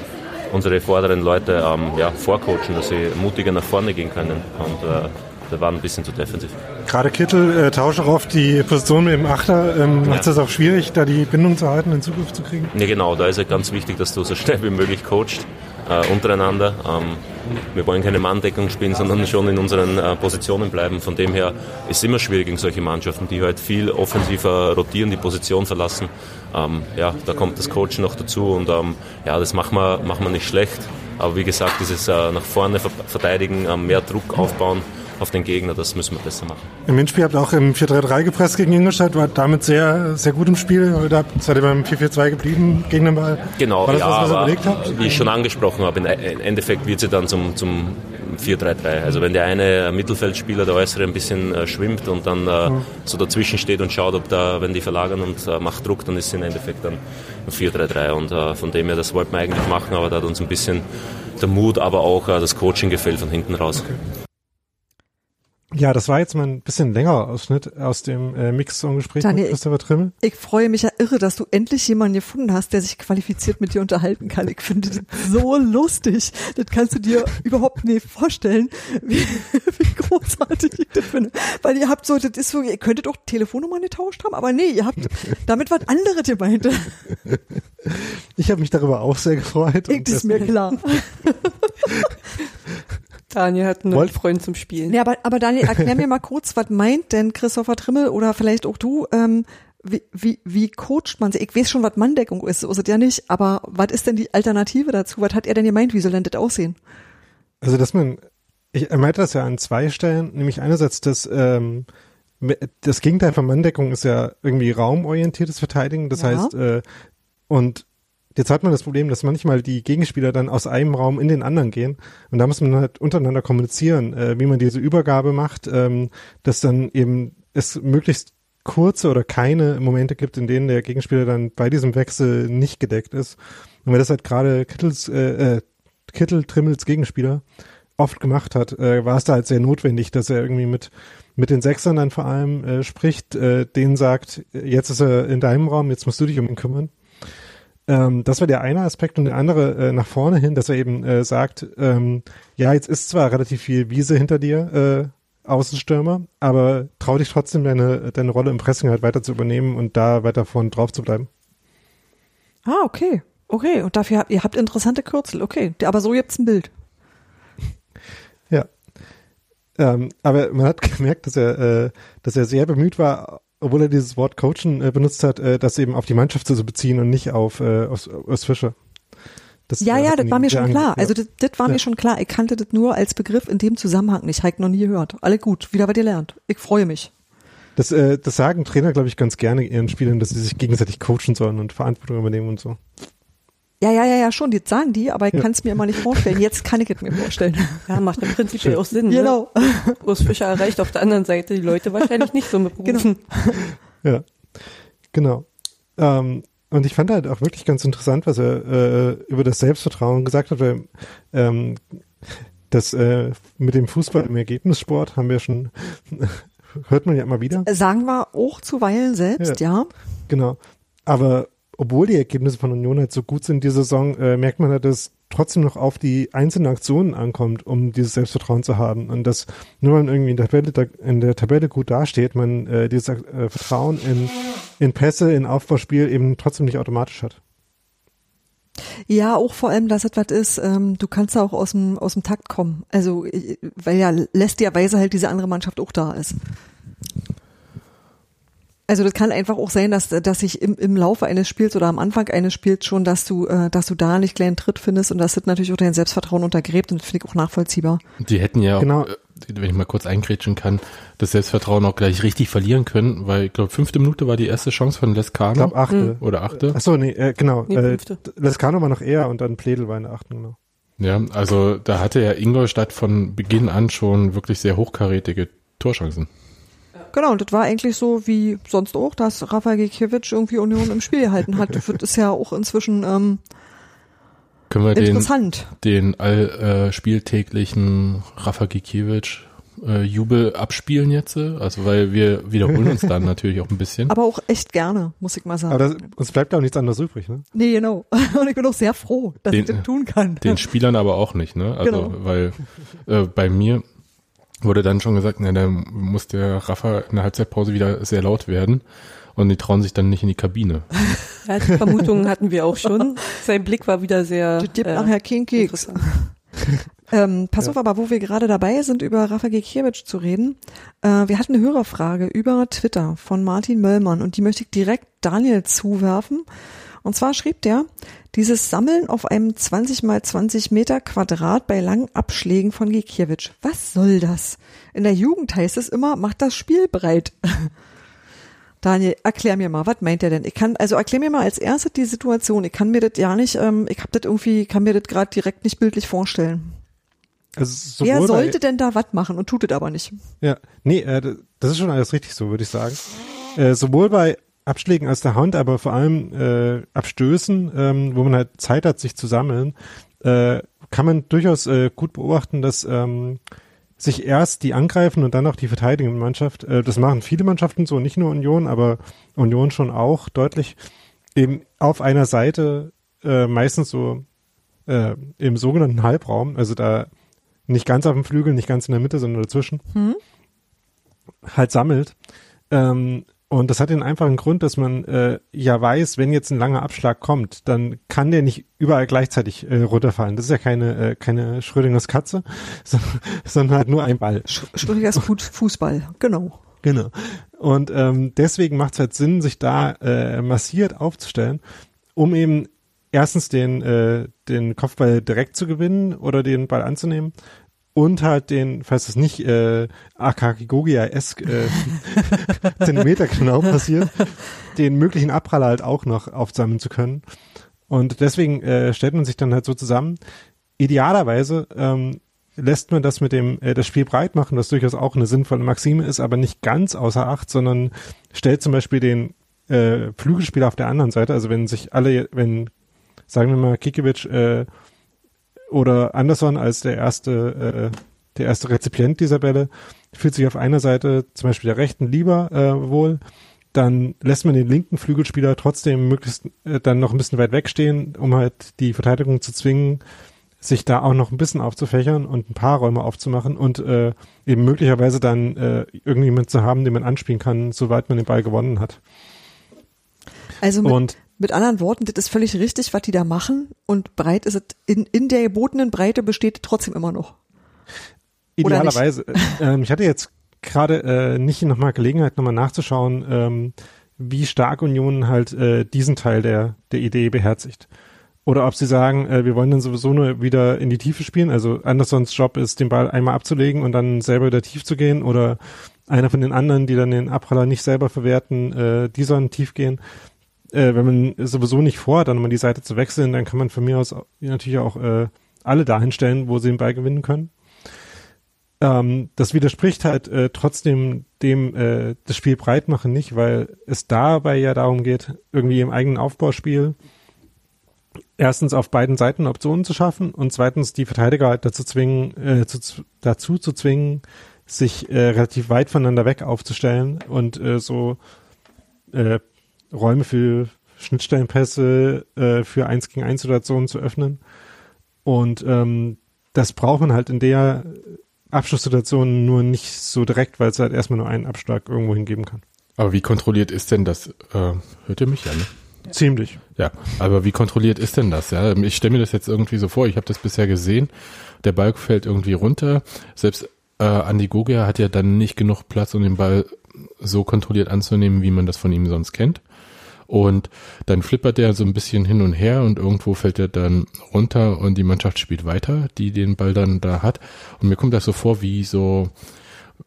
unsere vorderen Leute ähm, ja, vorcoachen, dass sie mutiger nach vorne gehen können. Und äh, wir waren ein bisschen zu defensiv. Gerade Kittel äh, tauscht auch auf die Position mit dem Achter. Ähm, Macht es auch schwierig, da die Bindung zu halten, in Zugriff zu kriegen? Ja, genau, da ist ja ganz wichtig, dass du so schnell wie möglich coachst äh, untereinander. Ähm, wir wollen keine Manndeckung spielen, sondern schon in unseren äh, Positionen bleiben. Von dem her ist es immer schwierig gegen solche Mannschaften, die halt viel offensiver rotieren, die Position verlassen. Ähm, ja, da kommt das Coachen noch dazu und ähm, ja, das machen wir, machen wir nicht schlecht. Aber wie gesagt, dieses äh, nach vorne ver verteidigen, äh, mehr Druck aufbauen auf den Gegner, das müssen wir besser machen. Im Hinspiel habt ihr auch im 4-3-3 gepresst gegen Ingolstadt, war damit sehr, sehr gut im Spiel. Heute habt- seid ihr beim 4-4-2 geblieben gegen den Ball. Genau, War das ja, was, was überlegt habt? wie ich schon angesprochen habe, im Endeffekt wird sie dann zum, zum 4-3-3. Also wenn der eine Mittelfeldspieler, der äußere, ein bisschen äh, schwimmt und dann äh, so dazwischen steht und schaut, ob da, wenn die verlagern und äh, macht Druck, dann ist sie im Endeffekt dann ein 4-3-3. Und äh, von dem her, das wollten wir eigentlich machen, aber da hat uns ein bisschen der Mut, aber auch äh, das Coaching gefällt von hinten raus. Ja, das war jetzt mal ein bisschen längerer Ausschnitt aus dem äh, Mix-Song-Gespräch Daniel, mit Christopher Trimmel. Ich freue mich ja irre, dass du endlich jemanden gefunden hast, der sich qualifiziert mit dir unterhalten kann. Ich finde das so lustig. Das kannst du dir überhaupt nicht vorstellen, wie, wie großartig ich das finde. Weil ihr habt so, das ist so, ihr könntet auch Telefonnummern getauscht haben, aber nee, ihr habt damit was anderes gemeint. Ich habe mich darüber auch sehr gefreut. Ich, und das ist mir klar. Daniel hat einen Wollt- Freund zum Spielen. Ja, aber, aber Daniel, erklär mir mal kurz, was meint denn Christopher Trimmel oder vielleicht auch du, ähm, wie, wie, wie coacht man sie? Ich weiß schon, was Manndeckung ist, so ist es ja nicht, aber was ist denn die Alternative dazu? Was hat er denn gemeint? Wie soll denn das aussehen? Also, dass man, ich, meinte das ja an zwei Stellen, nämlich einerseits, dass ähm, das Gegenteil von Manndeckung ist ja irgendwie raumorientiertes Verteidigen. Das Ja. heißt, äh, und jetzt hat man das Problem, dass manchmal die Gegenspieler dann aus einem Raum in den anderen gehen. Und da muss man halt untereinander kommunizieren, äh, wie man diese Übergabe macht, ähm, dass dann eben es möglichst kurze oder keine Momente gibt, in denen der Gegenspieler dann bei diesem Wechsel nicht gedeckt ist. Und wenn das halt gerade Kittels, äh, äh, Kittel Trimmels Gegenspieler oft gemacht hat, äh, war es da halt sehr notwendig, dass er irgendwie mit mit den Sechsern dann vor allem äh, spricht, äh, denen sagt, jetzt ist er in deinem Raum, jetzt musst du dich um ihn kümmern. Ähm, das war der eine Aspekt und der andere äh, nach vorne hin, dass er eben äh, sagt, ähm, ja, jetzt ist zwar relativ viel Wiese hinter dir, äh, Außenstürmer, aber trau dich trotzdem deine, deine Rolle im Pressing halt weiter zu übernehmen und da weiter vorne drauf zu bleiben. Ah, okay. Okay, und dafür habt ihr habt interessante Kürzel, okay. Aber so gibt's ein Bild. Ja. Ähm, aber man hat gemerkt, dass er, äh, dass er sehr bemüht war, obwohl er dieses Wort Coachen äh, benutzt hat, äh, das eben auf die Mannschaft zu beziehen und nicht auf äh, aus, aus Fischer. Das, Ja, äh, ja, das war mir schon klar. ange- Also das, das war Ja. mir schon klar. Ich kannte das nur als Begriff in dem Zusammenhang nicht. Heik noch nie gehört. Alle gut, wieder was ihr lernt. Ich freue mich. Das, äh, das sagen Trainer, glaube ich, ganz gerne ihren Spielern, dass sie sich gegenseitig coachen sollen und Verantwortung übernehmen und so. Ja, ja, ja, ja, schon, das sagen die, aber ich Ja. kann es mir immer nicht vorstellen. Jetzt kann ich es mir vorstellen. Ja, macht im Prinzip auch Sinn. Genau. Ne? Urs Fischer erreicht auf der anderen Seite die Leute wahrscheinlich nicht so mit Berufen. Ja, genau. Ähm, und ich fand halt auch wirklich ganz interessant, was er äh, über das Selbstvertrauen gesagt hat, weil ähm, das äh, mit dem Fußball im Ergebnissport haben wir schon, hört man ja immer wieder. Sagen wir auch zuweilen selbst, ja. Genau. Aber obwohl die Ergebnisse von Union halt so gut sind diese Saison, äh, merkt man halt, dass es trotzdem noch auf die einzelnen Aktionen ankommt, um dieses Selbstvertrauen zu haben. Und dass nur weil man irgendwie in der Tabelle, da- in der Tabelle gut dasteht, man äh, dieses äh, Vertrauen in, in Pässe, in Aufbauspiel eben trotzdem nicht automatisch hat. Ja, auch vor allem, dass es was ist, ähm, du kannst ja auch aus dem, aus dem Takt kommen. Also, äh, weil ja lästigerweise halt diese andere Mannschaft auch da ist. Also das kann einfach auch sein, dass, dass sich im, im Laufe eines Spiels oder am Anfang eines Spiels schon, dass du, äh, dass du da nicht kleinen Tritt findest und das hat natürlich auch dein Selbstvertrauen untergräbt und das finde ich auch nachvollziehbar. Die hätten ja, Genau. auch, äh, wenn ich mal kurz eingrätschen kann, das Selbstvertrauen auch gleich richtig verlieren können, weil ich glaube, fünfte Minute war die erste Chance von Ich Lescano. glaube achte. Oder achte. Ach so, nee, äh, genau. Nee, äh, fünfte. Lescano war noch eher und dann Pledel war in der achten, genau. Ja, also da hatte ja Ingolstadt von Beginn an schon wirklich sehr hochkarätige Torchancen. Genau, und das war eigentlich so wie sonst auch, dass Rafael Gikiewicz irgendwie Union im Spiel gehalten hat. Das ist ja auch inzwischen ähm, Können wir den, interessant. den all, äh, spieltäglichen Rafa Gikiewicz äh, Jubel abspielen jetzt? äh? Also weil wir wiederholen uns dann natürlich auch ein bisschen. Aber auch echt gerne, muss ich mal sagen. Aber das, uns bleibt ja auch nichts anderes übrig, ne? Nee, genau. Und ich bin auch sehr froh, dass ich Den- das tun kann. Den Spielern aber auch nicht, ne? Also, Genau. weil äh, bei mir wurde dann schon gesagt, na, dann muss der Rafa in der Halbzeitpause wieder sehr laut werden und die trauen sich dann nicht in die Kabine. Ja, die Vermutungen hatten wir auch schon. Sein Blick war wieder sehr Das gibt äh, nachher keinen Keks. interessant. Ähm, pass auf, aber wo wir gerade dabei sind, über Rafa Gikiewicz zu reden. Äh, wir hatten eine Hörerfrage über Twitter von Martin Möllmann und die möchte ich direkt Daniel zuwerfen. Und zwar schrieb der, dieses Sammeln auf einem 20 mal 20 Meter Quadrat bei langen Abschlägen von Gikiewicz. Was soll das? In der Jugend heißt es immer, macht das Spiel breit. Daniel, erklär mir mal, was meint er denn? Ich kann, also erklär mir mal als erstes die Situation. Ich kann mir das ja nicht, ähm, ich hab das irgendwie, kann mir das gerade direkt nicht bildlich vorstellen. Also Wer bei- sollte denn da was machen und tut es aber nicht? Ja, nee, äh, das ist schon alles richtig so, würde ich sagen. Äh, sowohl bei Abschlägen aus der Hand, aber vor allem äh, Abstößen, ähm, wo man halt Zeit hat, sich zu sammeln, äh, kann man durchaus äh, gut beobachten, dass ähm, sich erst die angreifen und dann auch die verteidigende Mannschaft, äh, das machen viele Mannschaften so, nicht nur Union, aber Union schon auch deutlich, eben auf einer Seite äh, meistens so äh, im sogenannten Halbraum, also da nicht ganz auf dem Flügel, nicht ganz in der Mitte, sondern dazwischen, halt sammelt. Ähm, Und das hat den einfachen Grund, dass man äh, ja weiß, wenn jetzt ein langer Abschlag kommt, dann kann der nicht überall gleichzeitig äh, runterfallen. Das ist ja keine, äh, keine Schrödingers Katze, sondern, sondern halt nur ein Ball. Schrödingers Fußball, genau. Genau. Und ähm, deswegen macht es halt Sinn, sich da äh, massiert aufzustellen, um eben erstens den, äh, den Kopfball direkt zu gewinnen oder den Ball anzunehmen und halt den, falls es nicht äh, Akakigogia-esk äh, Zentimeter genau passiert, den möglichen Abpraller halt auch noch aufsammeln zu können. Und deswegen äh, stellt man sich dann halt so zusammen. Idealerweise ähm, lässt man das mit dem äh, das Spiel breit machen, was durchaus auch eine sinnvolle Maxime ist, aber nicht ganz außer Acht, sondern stellt zum Beispiel den äh, Flügelspieler auf der anderen Seite, also wenn sich alle, wenn sagen wir mal Kikiewicz äh, oder Anderson als der erste, äh, der erste Rezipient dieser Bälle fühlt sich auf einer Seite, zum Beispiel der rechten, lieber äh, wohl. Dann lässt man den linken Flügelspieler trotzdem möglichst äh, dann noch ein bisschen weit wegstehen, um halt die Verteidigung zu zwingen, sich da auch noch ein bisschen aufzufächern und ein paar Räume aufzumachen und äh, eben möglicherweise dann äh, irgendjemand zu haben, den man anspielen kann, soweit man den Ball gewonnen hat. Also mit, und mit anderen Worten, das ist völlig richtig, was die da machen und breit ist es, in, in der gebotenen Breite besteht trotzdem immer noch. Idealerweise. ähm, ich hatte jetzt gerade äh, nicht nochmal Gelegenheit, nochmal nachzuschauen, ähm, wie stark Union halt äh, diesen Teil der, der Idee beherzigt. Oder ob sie sagen, äh, wir wollen dann sowieso nur wieder in die Tiefe spielen. Also Andersons Job ist, den Ball einmal abzulegen und dann selber wieder tief zu gehen. Oder einer von den anderen, die dann den Abpraller nicht selber verwerten, äh, die sollen tief gehen äh, wenn man sowieso nicht vorhat, dann mal die Seite zu wechseln, dann kann man von mir aus natürlich auch äh, alle dahin stellen, wo sie den Ball gewinnen können. Ähm, das widerspricht halt äh, trotzdem dem äh, das Spiel breit machen nicht, weil es dabei ja darum geht, irgendwie im eigenen Aufbauspiel erstens auf beiden Seiten Optionen zu schaffen und zweitens die Verteidiger halt dazu zwingen, äh, zu, dazu zu zwingen, sich äh, relativ weit voneinander weg aufzustellen und äh, so äh, Räume für Schnittstellenpässe äh, für 1 gegen 1 Situationen zu öffnen. Und ähm, das braucht man halt in der Abschlusssituation nur nicht so direkt, weil es halt erstmal nur einen Abschlag irgendwo hingeben kann. Aber wie kontrolliert ist denn das? Äh, hört ihr mich ja, ne? Ziemlich. Ja, aber wie kontrolliert ist denn das? Ja, ich stelle mir das jetzt irgendwie so vor. Ich habe das bisher gesehen. Der Ball fällt irgendwie runter. Selbst äh, Andi Gogia hat ja dann nicht genug Platz, um den Ball so kontrolliert anzunehmen, wie man das von ihm sonst kennt. Und dann flippert er so ein bisschen hin und her und irgendwo fällt er dann runter und die Mannschaft spielt weiter, die den Ball dann da hat. Und mir kommt das so vor wie so,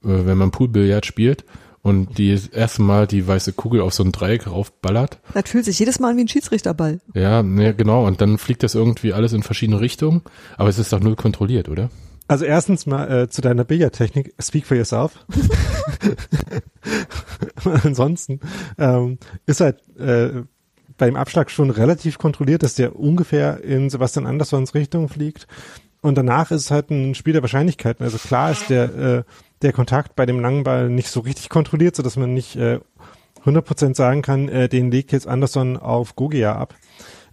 äh, wenn man Poolbillard spielt und die erste Mal die weiße Kugel auf so ein Dreieck raufballert. Das fühlt sich jedes Mal an wie ein Schiedsrichterball. Ja, ne, genau. Und dann fliegt das irgendwie alles in verschiedene Richtungen. Aber es ist doch null kontrolliert, oder? Also erstens mal äh, zu deiner Billardtechnik, speak for yourself. Ansonsten ähm, ist halt äh, beim Abschlag schon relativ kontrolliert, dass der ungefähr in Sebastian Andersons Richtung fliegt. Und danach ist es halt ein Spiel der Wahrscheinlichkeiten. Also klar ist der, äh, der Kontakt bei dem langen Ball nicht so richtig kontrolliert, so dass man nicht äh, 100% sagen kann, äh, den legt jetzt Anderson auf Gogia ab.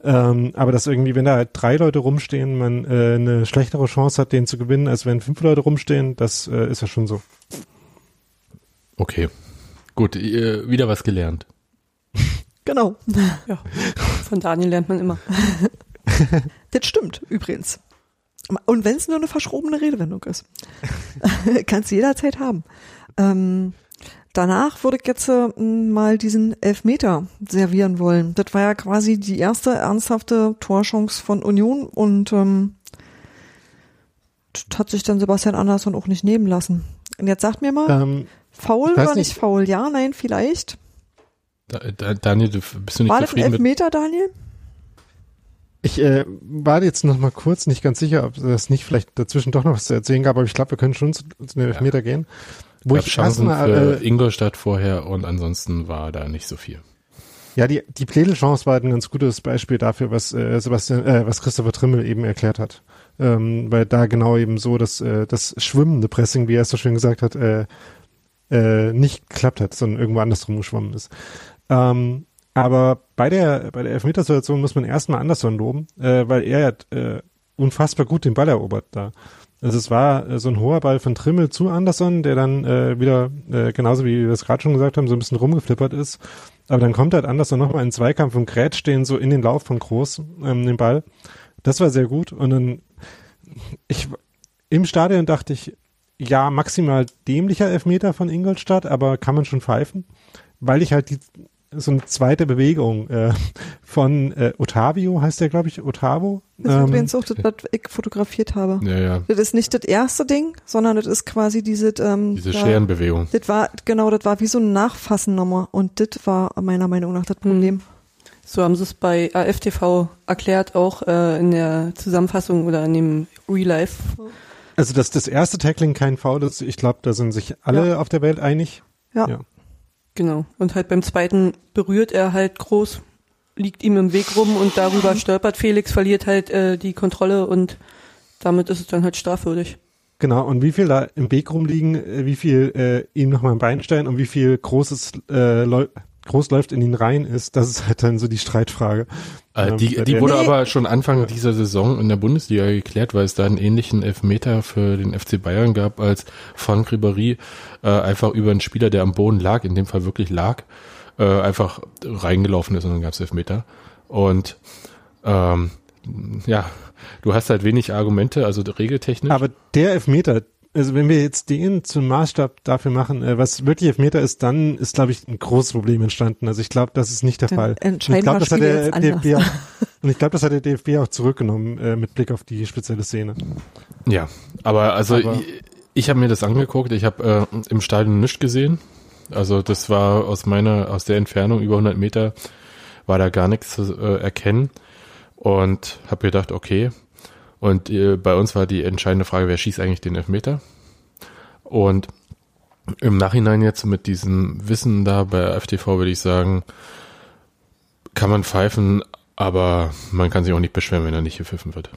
Ähm, aber dass irgendwie, wenn da halt drei Leute rumstehen, man äh, eine schlechtere Chance hat, den zu gewinnen, als wenn fünf Leute rumstehen, das äh, ist ja schon so. Okay. Gut, äh, wieder was gelernt. Genau. Ja, von Daniel lernt man immer. das stimmt, übrigens. Und wenn es nur eine verschrobene Redewendung ist. Kannst du jederzeit haben. Ähm, Danach würde ich jetzt äh, mal diesen Elfmeter servieren wollen. Das war ja quasi die erste ernsthafte Torchance von Union und ähm, das hat sich dann Sebastian Andersson auch nicht nehmen lassen. Und jetzt sagt mir mal, ähm, faul oder nicht faul? Ja, nein, vielleicht. Da, da, Daniel, du bist du nicht War das ein Elfmeter, Daniel? Ich äh, war jetzt noch mal kurz nicht ganz sicher, ob es nicht vielleicht dazwischen doch noch was zu erzählen gab, aber ich glaube, wir können schon zu, zu den Elfmeter ja. gehen. Wo ich Chancen mal, für äh, Ingolstadt vorher und ansonsten war da nicht so viel. Ja, die, die Pledel-Chance war ein ganz gutes Beispiel dafür, was äh, Sebastian, äh, was Christopher Trimmel eben erklärt hat. Ähm, weil da genau eben so dass äh, das schwimmende Pressing, wie er es so schön gesagt hat, äh, äh, nicht geklappt hat, sondern irgendwo andersrum geschwommen ist. Ähm, aber bei der bei der Elfmetersituation muss man erstmal Anderson loben, äh, weil er hat äh, unfassbar gut den Ball erobert da. Also es war äh, so ein hoher Ball von Trimmel zu Anderson, der dann äh, wieder, äh, genauso wie wir es gerade schon gesagt haben, so ein bisschen rumgeflippert ist. Aber dann kommt halt Anderson nochmal in den Zweikampf und grätscht den so in den Lauf von Groß, ähm, den Ball. Das war sehr gut. Und dann, ich, im Stadion dachte ich, ja, maximal dämlicher Elfmeter von Ingolstadt, aber kann man schon pfeifen, weil ich halt die so eine zweite Bewegung äh, von äh, Otavio, heißt der, glaube ich, Otavo. Das ist Ähm, übrigens auch das, was ich fotografiert habe. Ja, ja. Das ist nicht das erste Ding, sondern das ist quasi diese, ähm, Diese da- Scherenbewegung. Das war, genau, das war wie so ein Nachfassen nochmal. Und das war meiner Meinung nach das Problem. So haben sie es bei AFTV erklärt, auch äh, in der Zusammenfassung oder in dem Real Life. Also, dass das erste Tackling kein Foul ist, ich glaube, da sind sich alle auf der Welt einig. Ja. Ja. Genau. Und halt beim zweiten berührt er halt groß, liegt ihm im Weg rum und darüber stolpert Felix, verliert halt äh, die Kontrolle und damit ist es dann halt strafwürdig. Genau, und wie viel da im Weg rumliegen, äh, wie viel äh, ihm nochmal ein Bein stellen und wie viel großes äh, läu groß läuft in ihn rein ist, das ist halt dann so die Streitfrage. Äh, Ähm, die, bei die wurde Nee. aber schon Anfang dieser Saison in der Bundesliga geklärt, weil es da einen ähnlichen Elfmeter für den FC Bayern gab, als Franck Ribéry äh, einfach über einen Spieler, der am Boden lag, in dem Fall wirklich lag, äh, einfach reingelaufen ist und dann gab es Elfmeter. Und ähm, ja, du hast halt wenig Argumente, also regeltechnisch. Aber der Elfmeter, also wenn wir jetzt den zum Maßstab dafür machen, äh, was wirklich Elfmeter ist, dann ist, glaube ich, ein großes Problem entstanden. Also ich glaube, das ist nicht der Dann Fall. Und ich glaube, das hat der. DFB auch, und ich glaube, das hat der DFB auch zurückgenommen äh, mit Blick auf die spezielle Szene. Ja, aber also Aber- ich, ich habe mir das angeguckt, ich habe äh, im Stadion nichts gesehen. Also das war aus meiner, aus der Entfernung über 100 Meter war da gar nichts zu äh, erkennen und habe gedacht, okay. Und äh, bei uns war die entscheidende Frage, wer schießt eigentlich den Elfmeter? Und im Nachhinein jetzt mit diesem Wissen da bei FTV würde ich sagen, kann man pfeifen, aber man kann sich auch nicht beschweren, wenn er nicht gepfiffen wird.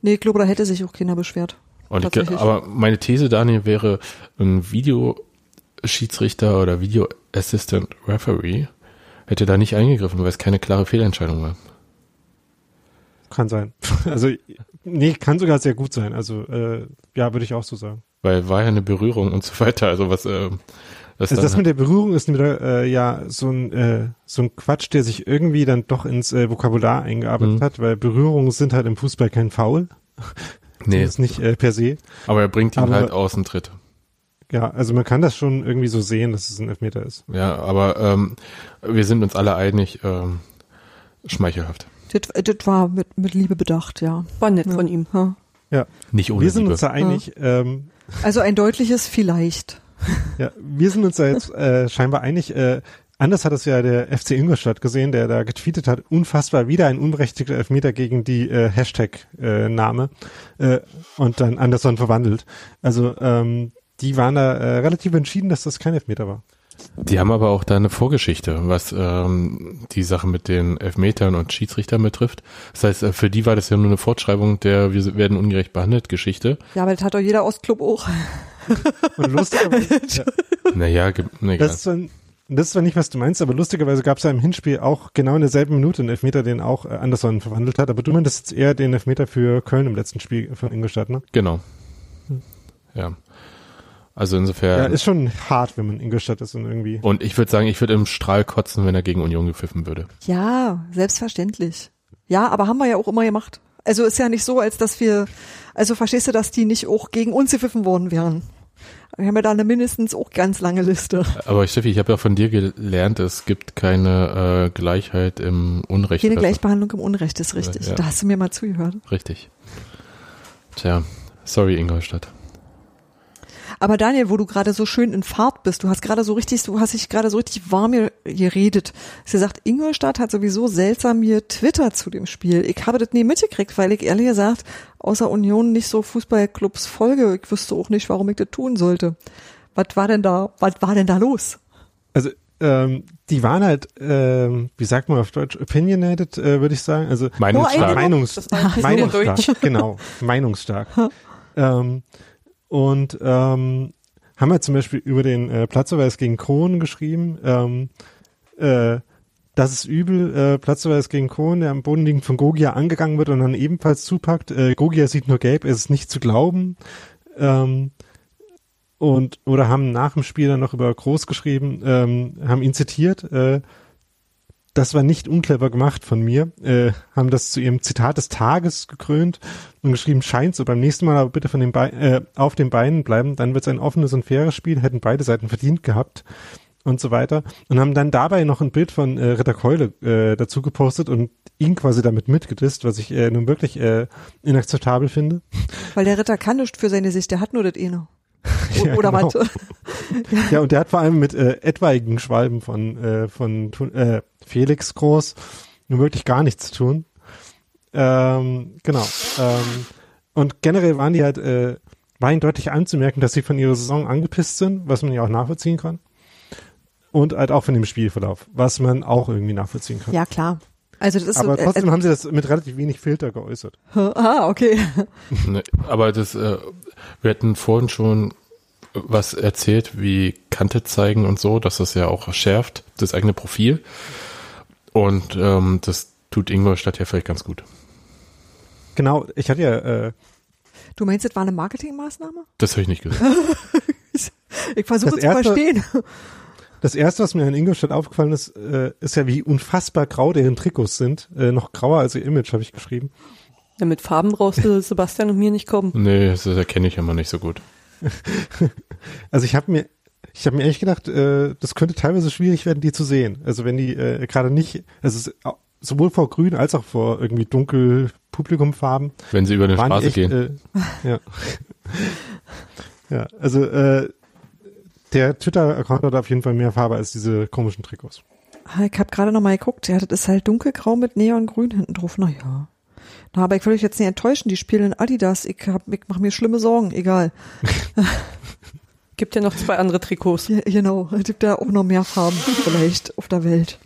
Nee, ich glaube, da hätte sich auch keiner beschwert. Und ich, aber meine These, Daniel, wäre ein Videoschiedsrichter oder Video Assistant Referee hätte da nicht eingegriffen, weil es keine klare Fehlentscheidung war. Kann sein. Also, nee, kann sogar sehr gut sein. Also, äh, ja, würde ich auch so sagen. Weil war ja eine Berührung und so weiter. Also was äh, das Also das mit der Berührung ist wieder äh, ja so ein äh, so ein Quatsch, der sich irgendwie dann doch ins äh, Vokabular eingearbeitet Mhm. hat, weil Berührungen sind halt im Fußball kein Foul. nee, Das ist nicht äh, per se. aber er bringt ihn Aber- halt außen Tritt. Ja, also man kann das schon irgendwie so sehen, dass es ein Elfmeter ist. Ja, aber ähm, wir sind uns alle einig, ähm, schmeichelhaft. Das, das war mit, mit Liebe bedacht, ja. War nett ja. von ihm. Ja. Nicht ohne wir sind Liebe. uns da einig. Ähm, Also ein deutliches Vielleicht. ja, wir sind uns da jetzt äh, scheinbar einig. Äh, anders hat es ja der FC Ingolstadt gesehen, der da getweetet hat, unfassbar wieder ein unberechtigter Elfmeter gegen die äh, Hashtag-Name äh, und dann Anderson verwandelt. Also ähm, die waren da äh, relativ entschieden, dass das kein Elfmeter war. Die haben aber auch da eine Vorgeschichte, was ähm, die Sache mit den Elfmetern und Schiedsrichtern betrifft. Das heißt, äh, für die war das ja nur eine Fortschreibung der Wir werden ungerecht behandelt Geschichte. Ja, aber das hat doch jeder Ostclub auch. Und lustigerweise, ja, Naja, egal. das, ist zwar, das ist zwar nicht, was du meinst, aber lustigerweise gab es ja im Hinspiel auch genau in derselben Minute einen Elfmeter, den auch äh, Anderson verwandelt hat. Aber du meintest jetzt eher den Elfmeter für Köln im letzten Spiel von Ingolstadt, ne? Genau. Ja. Also Ja, insofern. ist schon hart, wenn man Ingolstadt ist und irgendwie. und ich würde sagen, ich würde im Strahl kotzen, wenn er gegen Union gepfiffen würde. Ja, selbstverständlich. Ja, aber haben wir ja auch immer gemacht. Also ist ja nicht so, als dass wir, also verstehst du, dass die nicht auch gegen uns gepfiffen worden wären. Wir haben ja da eine mindestens auch ganz lange Liste. Aber Steffi, ich habe ja von dir gelernt, es gibt keine äh, Gleichheit im Unrecht. Keine Also, Gleichbehandlung im Unrecht ist richtig. Ja. Da hast du mir mal zugehört. Richtig. Tja, sorry Ingolstadt. Aber Daniel, wo du gerade so schön in Fahrt bist, du hast gerade so richtig, du hast dich gerade so richtig warm ge- geredet. Sie sagt, Ingolstadt hat sowieso seltsam getwittert zu dem Spiel. Ich habe das nie mitgekriegt, weil ich ehrlich gesagt außer Union nicht so Fußballclubs folge. Ich wüsste auch nicht, warum ich das tun sollte. Was war denn da, was war denn da los? Also ähm, die waren halt, ähm, wie sagt man auf Deutsch, opinionated, äh, würde ich sagen. Also Meinungsstark. Meinungs Meinungsstark, genau, Meinungsstark. ähm, und ähm, haben wir zum Beispiel über den äh, Platzverweis gegen Kronen geschrieben, ähm, äh, das ist übel, äh, Platzverweis gegen Kohn, der am Boden liegend von Gogia angegangen wird und dann ebenfalls zupackt. Äh, Gogia sieht nur gelb, es ist nicht zu glauben. Ähm, und oder haben nach dem Spiel dann noch über Groß geschrieben, ähm, haben ihn zitiert. Äh, das war nicht unclever gemacht von mir, äh, haben das zu ihrem Zitat des Tages gekrönt und geschrieben, scheint so, beim nächsten Mal aber bitte von den Be äh, auf den Beinen bleiben, dann wird es ein offenes und faires Spiel, hätten beide Seiten verdient gehabt und so weiter und haben dann dabei noch ein Bild von äh, Ritter Keule äh, dazu gepostet und ihn quasi damit mitgedisst, was ich äh, nun wirklich äh, inakzeptabel finde. Weil der Ritter kann nicht für seine Sicht, der hat nur das eine. Ja, Oder genau. was? Ja, und der hat vor allem mit äh, etwaigen Schwalben von, äh, von äh, Felix Groß nun wirklich gar nichts zu tun. Ähm, genau. Ähm, und generell waren die halt, äh, war ihnen deutlich anzumerken, dass sie von ihrer Saison angepisst sind, was man ja auch nachvollziehen kann. Und halt auch von dem Spielverlauf, was man auch irgendwie nachvollziehen kann. Ja, klar. Also das ist Aber so, trotzdem äh, haben sie das mit relativ wenig Filter geäußert. äh, ah, okay. Ne, aber das, äh, wir hatten vorhin schon was erzählt, wie Kante zeigen und so, dass das ja auch schärft, das eigene Profil. Und ähm, das tut Ingolstadt ja vielleicht ganz gut. Genau, ich hatte ja, äh, Du meinst, das war eine Marketingmaßnahme? Das habe ich nicht gesagt. Ich versuche zu erste- verstehen. Das erste, was mir in Ingolstadt aufgefallen ist, äh, ist ja, wie unfassbar grau deren Trikots sind. Äh, noch grauer als ihr Image, habe ich geschrieben. Ja, mit Farben brauchst du Sebastian und mir nicht kommen. nee, das erkenne ich immer nicht so gut. Also ich habe mir, ich habe mir echt gedacht, äh, das könnte teilweise schwierig werden, die zu sehen. Also wenn die äh, gerade nicht, also sowohl vor Grün als auch vor irgendwie dunkel Publikumfarben Wenn sie über eine Straße die echt, gehen. Äh, ja. ja, also äh, der Twitter-Account hat auf jeden Fall mehr Farbe als diese komischen Trikots. Ah, Ich habe gerade noch mal geguckt, ja, das ist halt dunkelgrau mit Neongrün hinten drauf. Na ja. Na, aber ich will euch jetzt nicht enttäuschen, die spielen in Adidas. Ich, hab, ich mache mir schlimme Sorgen, egal. Gibt ja noch zwei andere Trikots. Ja, genau, es gibt da auch noch mehr Farben vielleicht auf der Welt.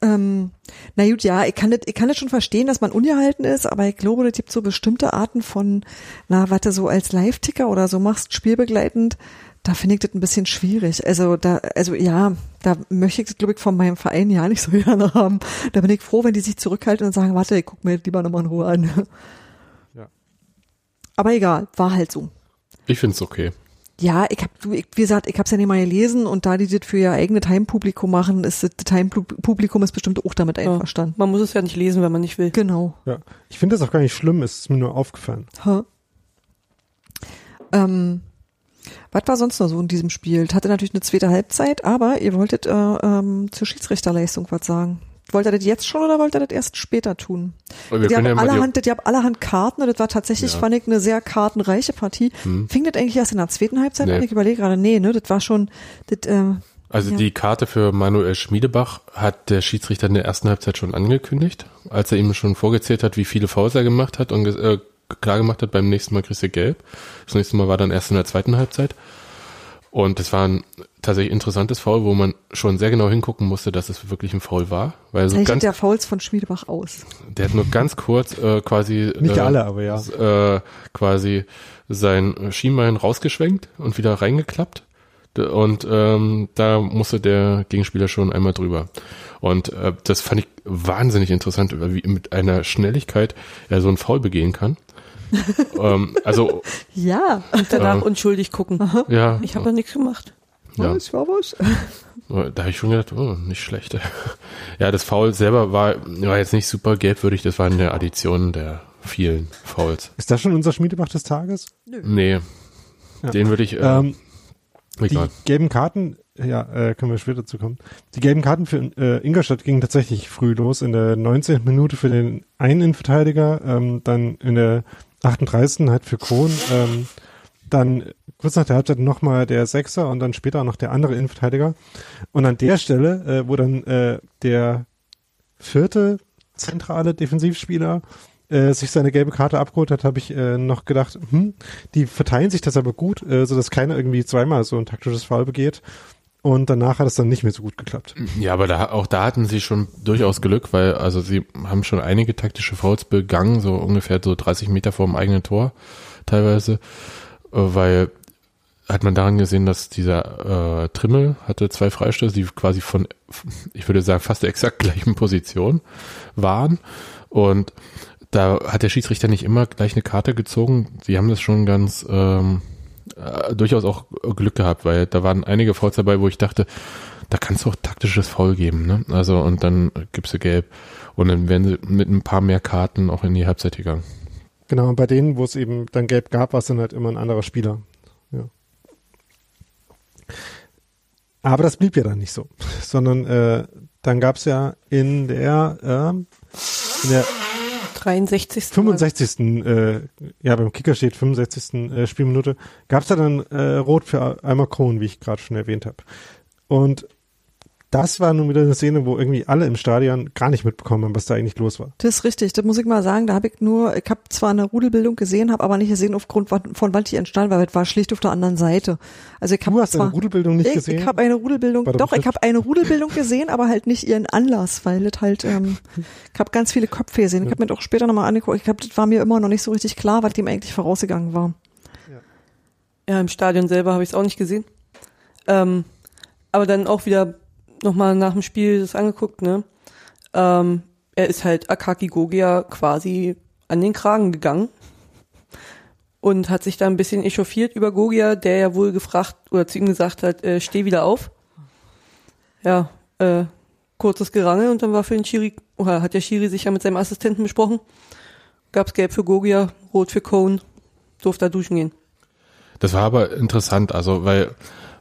Ähm, na gut, ja, ich kann das, ich kann das schon verstehen, dass man ungehalten ist, aber ich glaube, es gibt so bestimmte Arten von, na, warte, so als Live-Ticker oder so machst, spielbegleitend, da finde ich das ein bisschen schwierig. Also da, also ja, da möchte ich das, glaube ich, von meinem Verein ja nicht so gerne haben. Da bin ich froh, wenn die sich zurückhalten und sagen, warte, ich guck mir das lieber nochmal in Ruhe an. Ja. Aber egal, war halt so. Ich finde es okay. Ja, ich hab, du, ich, wie gesagt, ich hab's ja nicht mal gelesen und da die das für ihr eigenes Heimpublikum machen, ist das Heimpublikum ist bestimmt auch damit Ja. einverstanden. Man muss es ja nicht lesen, wenn man nicht will. Genau. Ja, ich finde das auch gar nicht schlimm, es ist mir nur aufgefallen. Ha. Ähm, was war sonst noch so in diesem Spiel? Hatte natürlich eine zweite Halbzeit, aber ihr wolltet äh, ähm, zur Schiedsrichterleistung was sagen. Wollt ihr das jetzt schon oder wollt ihr das erst später tun? Wir die haben ja mal die, allerhand, die haben allerhand Karten und das war tatsächlich, Ja. fand ich, eine sehr kartenreiche Partie. Hm. Fing das eigentlich erst in der zweiten Halbzeit Nee. an? Ich überlege gerade, nee, ne, das war schon, das, äh, also Ja. die Karte für Manuel Schmiedebach hat der Schiedsrichter in der ersten Halbzeit schon angekündigt, als er ihm schon vorgezählt hat, wie viele Fouls er gemacht hat und äh, klar gemacht hat, beim nächsten Mal kriegst du gelb. Das nächste Mal war dann erst in der zweiten Halbzeit. Und es war ein tatsächlich interessantes Foul, wo man schon sehr genau hingucken musste, dass es wirklich ein Foul war. Weil so ganz, der Fouls von Schmiedebach aus. der hat nur ganz kurz äh, quasi Nicht äh, alle, aber ja. äh, quasi sein Schienbein rausgeschwenkt und wieder reingeklappt. Und ähm, da musste der Gegenspieler schon einmal drüber. Und äh, das fand ich wahnsinnig interessant, wie mit einer Schnelligkeit er so einen Foul begehen kann. Ähm, also, Ja. Und danach Ja. unschuldig gucken. ja, Ich habe ja nichts gemacht. ja. Was war was? Da habe ich schon gedacht, oh, nicht schlecht. Ja, das Foul selber war, war jetzt nicht super gelbwürdig, das war eine Addition der vielen Fouls. Ist das schon unser Schmiedebach des Tages? Nee, Ja. den würde ich, äh, Ähm, die egal. gelben Karten, ja, äh, können wir später zu kommen. Die gelben Karten für äh, Ingolstadt gingen tatsächlich früh los. In der 19. Minute für den einen Innenverteidiger, ähm, dann in der 38. halt für Kohn, ähm, dann kurz nach der Halbzeit nochmal der Sechser und dann später auch noch der andere Innenverteidiger. Und an der Stelle, äh, wo dann äh, der vierte zentrale Defensivspieler äh, sich seine gelbe Karte abgeholt hat, habe ich äh, noch gedacht, hm, die verteilen sich das aber gut, äh, sodass keiner irgendwie zweimal so ein taktisches Foul begeht. Und danach hat es dann nicht mehr so gut geklappt. Ja, aber da, auch da hatten sie schon durchaus Glück, weil also sie haben schon einige taktische Fouls begangen, so ungefähr so 30 Meter vor dem eigenen Tor teilweise, äh, weil hat man daran gesehen, dass dieser äh, Trimmel hatte zwei Freistöße, die quasi von, ich würde sagen, fast der exakt gleichen Position waren. Und da hat der Schiedsrichter nicht immer gleich eine Karte gezogen. Sie haben das schon ganz ähm, äh, durchaus auch Glück gehabt, weil da waren einige Fouls dabei, wo ich dachte, da kannst du auch taktisches Foul geben, ne? Also und dann gibst du gelb und dann werden sie mit ein paar mehr Karten auch in die Halbzeit gegangen. Genau, und bei denen, wo es eben dann gelb gab, war es dann halt immer ein anderer Spieler. Ja. Aber das blieb ja dann nicht so, sondern äh, dann gab es ja in der, äh, in der 63. 65. Äh, ja, beim Kicker steht 65. Äh, Spielminute, gab es ja dann äh, Rot für Alma Cohn, wie ich gerade schon erwähnt habe. Und das war nun wieder eine Szene, wo irgendwie alle im Stadion gar nicht mitbekommen haben, was da eigentlich los war. Das ist richtig, das muss ich mal sagen. Da habe ich nur, ich habe zwar eine Rudelbildung gesehen, habe aber nicht gesehen aufgrund von wann die entstanden, weil es war schlicht auf der anderen Seite. Also ich habe Du hast zwar, eine Rudelbildung nicht ich, gesehen? Ich habe eine Rudelbildung, der doch, ich habe eine Rudelbildung gesehen, aber halt nicht ihren Anlass, weil das halt, ähm, ich habe ganz viele Köpfe gesehen. Ich habe mir das auch später nochmal angeguckt. Ich glaube, das war mir immer noch nicht so richtig klar, was dem eigentlich vorausgegangen war. Ja, im Stadion selber habe ich es auch nicht gesehen. Ähm, aber dann auch wieder nochmal nach dem Spiel das angeguckt, ne? Ähm, er ist halt Akaki Gogia quasi an den Kragen gegangen und hat sich da ein bisschen echauffiert über Gogia, der ja wohl gefragt oder zu ihm gesagt hat, äh, steh wieder auf. Ja, äh, kurzes Gerangel und dann war für den Schiri, oder hat der Schiri sich ja mit seinem Assistenten besprochen. Gab's gelb für Gogia, rot für Cohn, durfte da duschen gehen. Das war aber interessant, also weil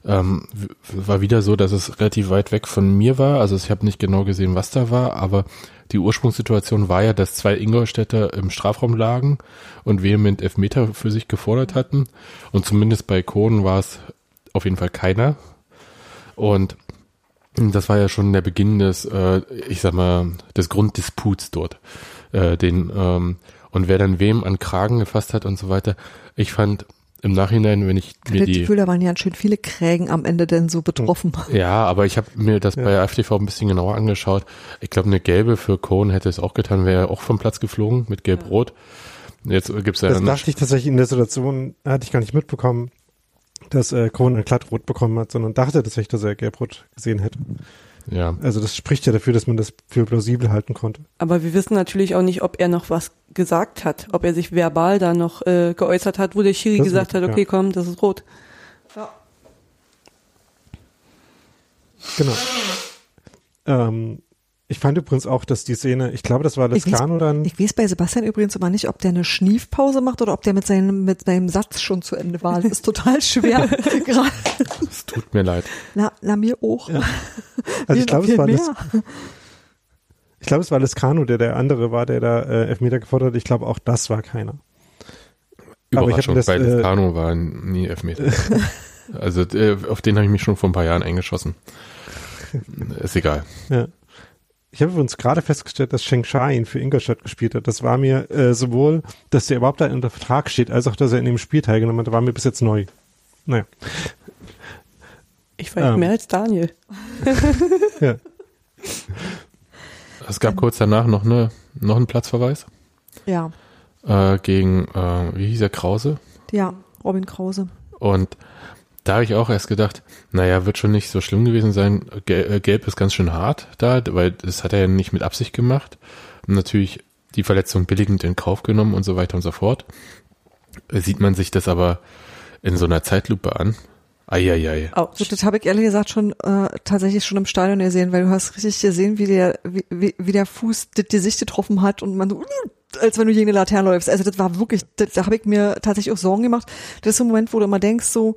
ähm, war wieder so, dass es relativ weit weg von mir war. Also ich habe nicht genau gesehen, was da war, aber die Ursprungssituation war ja, dass zwei Ingolstädter im Strafraum lagen und vehement Elfmeter für sich gefordert hatten. Und zumindest bei Kohn war es auf jeden Fall keiner. Und das war ja schon der Beginn des, äh, ich sag mal, des Grunddisputs dort. Äh, den, ähm, und wer dann wem an Kragen gefasst hat und so weiter. Ich fand im Nachhinein, wenn ich Ich mir hatte das die Gefühl, da waren ja schön viele Krägen am Ende denn so betroffen. ja, aber ich habe mir das Ja. bei FTV ein bisschen genauer angeschaut. Ich glaube, eine gelbe für Cohn hätte es auch getan, wäre auch vom Platz geflogen mit gelb-rot. Jetzt gibt's ja Das dachte ich tatsächlich in der Situation, hatte ich gar nicht mitbekommen, dass äh, Cohen ein Glattrot bekommen hat, sondern dachte tatsächlich, dass er gelbrot gesehen hätte. Ja. Also das spricht ja dafür, dass man das für plausibel halten konnte. Aber wir wissen natürlich auch nicht, ob er noch was gesagt hat, ob er sich verbal da noch äh, geäußert hat, wo der Schiri Das gesagt hat, möglich, okay, komm, das ist rot. Genau. Ähm, ich fand übrigens auch, dass die Szene, ich glaube, das war Lescano dann. Ich weiß bei Sebastian übrigens immer nicht, ob der eine Schniefpause macht oder ob der mit seinem, mit seinem Satz schon zu Ende war. Das ist total schwer. Gerade. Es tut mir leid. Na, na, mir auch. Also Mir ich glaube, es war Les, ich glaube, es war Lescano, der der andere war, der da äh, Elfmeter gefordert hat. Ich glaube, auch das war keiner. Aber ich hab Überraschung, das, bei äh, Lescano war nie Elfmeter. also äh, auf den habe ich mich schon vor ein paar Jahren eingeschossen. Ist egal. Ja. Ich habe übrigens gerade festgestellt, dass Sheng Shai ihn für Ingolstadt gespielt hat. Das war mir äh, sowohl, dass der überhaupt da unter Vertrag steht, als auch, dass er in dem Spiel teilgenommen hat, war mir bis jetzt neu. Naja. Ich weiß Ähm. mehr als Daniel. Ja. Es gab kurz danach noch eine noch einen Platzverweis Ja, äh, gegen äh, wie hieß er Krause ja, Robin Krause. und da habe ich auch erst gedacht, naja, wird schon nicht so schlimm gewesen sein. Äh, Gelb ist ganz schön hart da, weil das hat er ja nicht mit Absicht gemacht. Und natürlich die Verletzung billigend in Kauf genommen und so weiter und so fort. Sieht man sich das aber in so einer Zeitlupe an. Eieiei. Au. So, das habe ich ehrlich gesagt schon äh, tatsächlich schon im Stadion gesehen, weil du hast richtig gesehen, wie der, wie, wie, der Fuß das Gesicht getroffen hat und man so, als wenn du gegen eine Laterne läufst. Also das war wirklich, das, da habe ich mir tatsächlich auch Sorgen gemacht. Das ist so ein Moment, wo du immer denkst, so,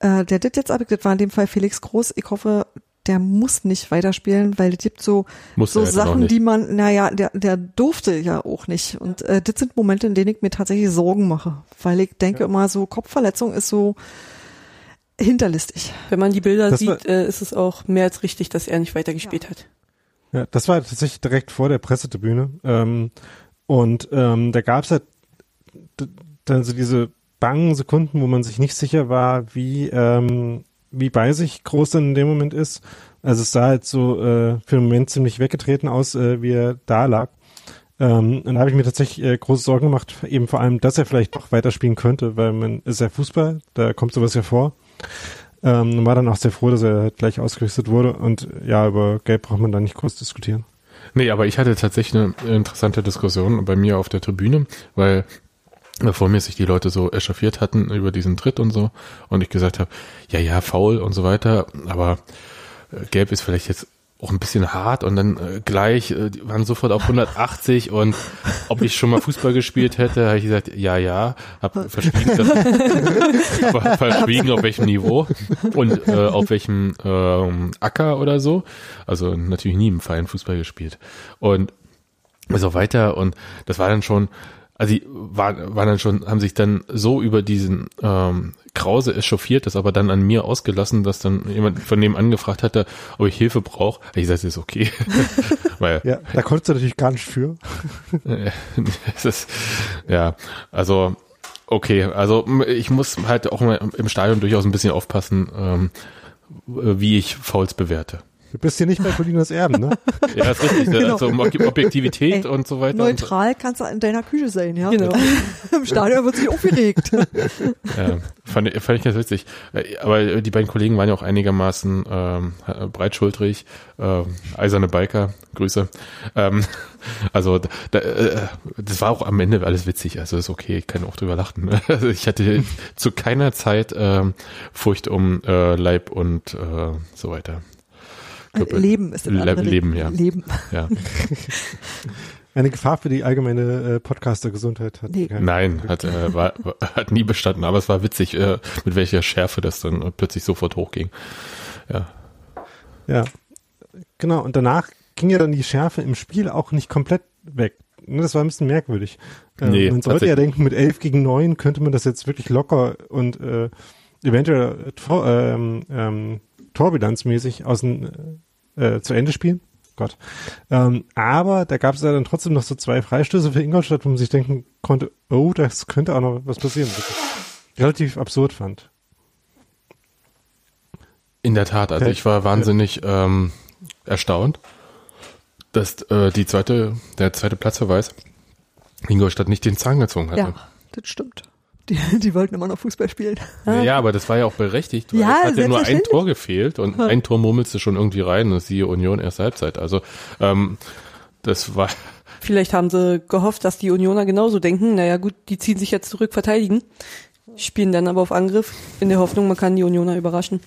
äh, der dit jetzt ab, das war in dem Fall Felix Groß. Ich hoffe, der muss nicht weiterspielen, weil es gibt so Muss so Sachen, die man, naja, der, der durfte ja auch nicht. Und äh, das sind Momente, in denen ich mir tatsächlich Sorgen mache, weil ich denke immer so, Kopfverletzung ist so hinterlistig. Wenn man die Bilder Das war- sieht, äh, ist es auch mehr als richtig, dass er nicht weitergespielt hat. Ja, das war tatsächlich direkt vor der Pressetribüne. Ähm, und ähm, da gab es halt dann so diese bangen Sekunden, wo man sich nicht sicher war, wie, ähm, wie bei sich groß dann in dem Moment ist. Also es sah halt so äh, für den Moment ziemlich weggetreten aus, äh, wie er da lag. Ähm, und da habe ich mir tatsächlich äh, große Sorgen gemacht, eben vor allem, dass er vielleicht doch weiterspielen könnte, weil man ist ja Fußball, da kommt sowas ja vor. Ähm, und war dann auch sehr froh, dass er halt gleich ausgerüstet wurde. Und ja, über Gelb braucht man da nicht groß diskutieren. Nee, aber ich hatte tatsächlich eine interessante Diskussion bei mir auf der Tribüne, weil vor mir sich die Leute so echauffiert hatten über diesen Tritt und so und ich gesagt habe, ja, ja, faul und so weiter, aber äh, Gelb ist vielleicht jetzt auch ein bisschen hart und dann äh, gleich, äh, die waren sofort auf 180 und ob ich schon mal Fußball gespielt hätte, habe ich gesagt, ja, ja, hab verschwiegen, das, verschwiegen auf welchem Niveau und äh, auf welchem ähm, Acker oder so. Also natürlich nie im Verein Fußball gespielt. Und so weiter und das war dann schon, also die waren, waren dann schon, haben sich dann so über diesen ähm, Krause echauffiert, das aber dann an mir ausgelassen, dass dann jemand von dem angefragt hatte, ob ich Hilfe brauche. Ich sagte, ist okay. Weil, Ja, da konntest du natürlich gar nicht für. es ist, ja, also okay, also ich muss halt auch mal im Stadion durchaus ein bisschen aufpassen, ähm, wie ich Fouls bewerte. Du bist hier nicht bei Colinas Erben, ne? Ja, ist richtig. Genau. Also Objektivität Ey, und so weiter. Neutral kannst du in deiner Küche sein, ja. Genau. Im Stadion wird sich aufgeregt. Ja, fand, ich- fand ich ganz witzig. Äh, Aber die beiden Kollegen waren ja auch einigermaßen ähm, breitschultrig, äh, eiserne Biker, Grüße. Ähm, also da, äh, das war auch am Ende alles witzig, also ist okay, ich kann auch drüber lachen. ne? Also ich hatte zu keiner Zeit ähm, Furcht um äh, Leib und äh, so weiter. Körper- Leben ist das Le andere. Leben, ja. Leben. ja. Eine Gefahr für die allgemeine äh, Podcaster-Gesundheit hat. Nee. Nein, hat, äh, war, war- hat nie bestanden, aber es war witzig, äh, mit welcher Schärfe das dann äh, plötzlich sofort hochging. Ja. Ja, genau. Und danach ging ja dann die Schärfe im Spiel auch nicht komplett weg. Ne, Das war ein bisschen merkwürdig. Ähm, Nee, man sollte ja denken, mit 11 gegen 9 könnte man das jetzt wirklich locker und äh, eventuell Tor, ähm, ähm, torbilanzmäßig außen äh, zu Ende spielen. Gott. Ähm, aber da gab es ja dann trotzdem noch so zwei Freistöße für Ingolstadt, wo man sich denken konnte, oh, das könnte auch noch was passieren. Was ich relativ absurd fand. In der Tat, also ich war wahnsinnig ähm, erstaunt, dass äh, die zweite, der zweite Platzverweis Ingolstadt nicht den Zahn gezogen hatte. Ja, das stimmt. Die, die wollten immer noch Fußball spielen. Ja, aber das war ja auch berechtigt, weil Ja, es hat ja nur ein. Tor gefehlt und ein Tor murmelst du schon irgendwie rein, das siehe Union erst Halbzeit. Also ähm, das war Vielleicht haben sie gehofft, dass die Unioner genauso denken. Naja gut, die ziehen sich jetzt zurück, verteidigen, spielen dann aber auf Angriff, in der Hoffnung, man kann die Unioner überraschen.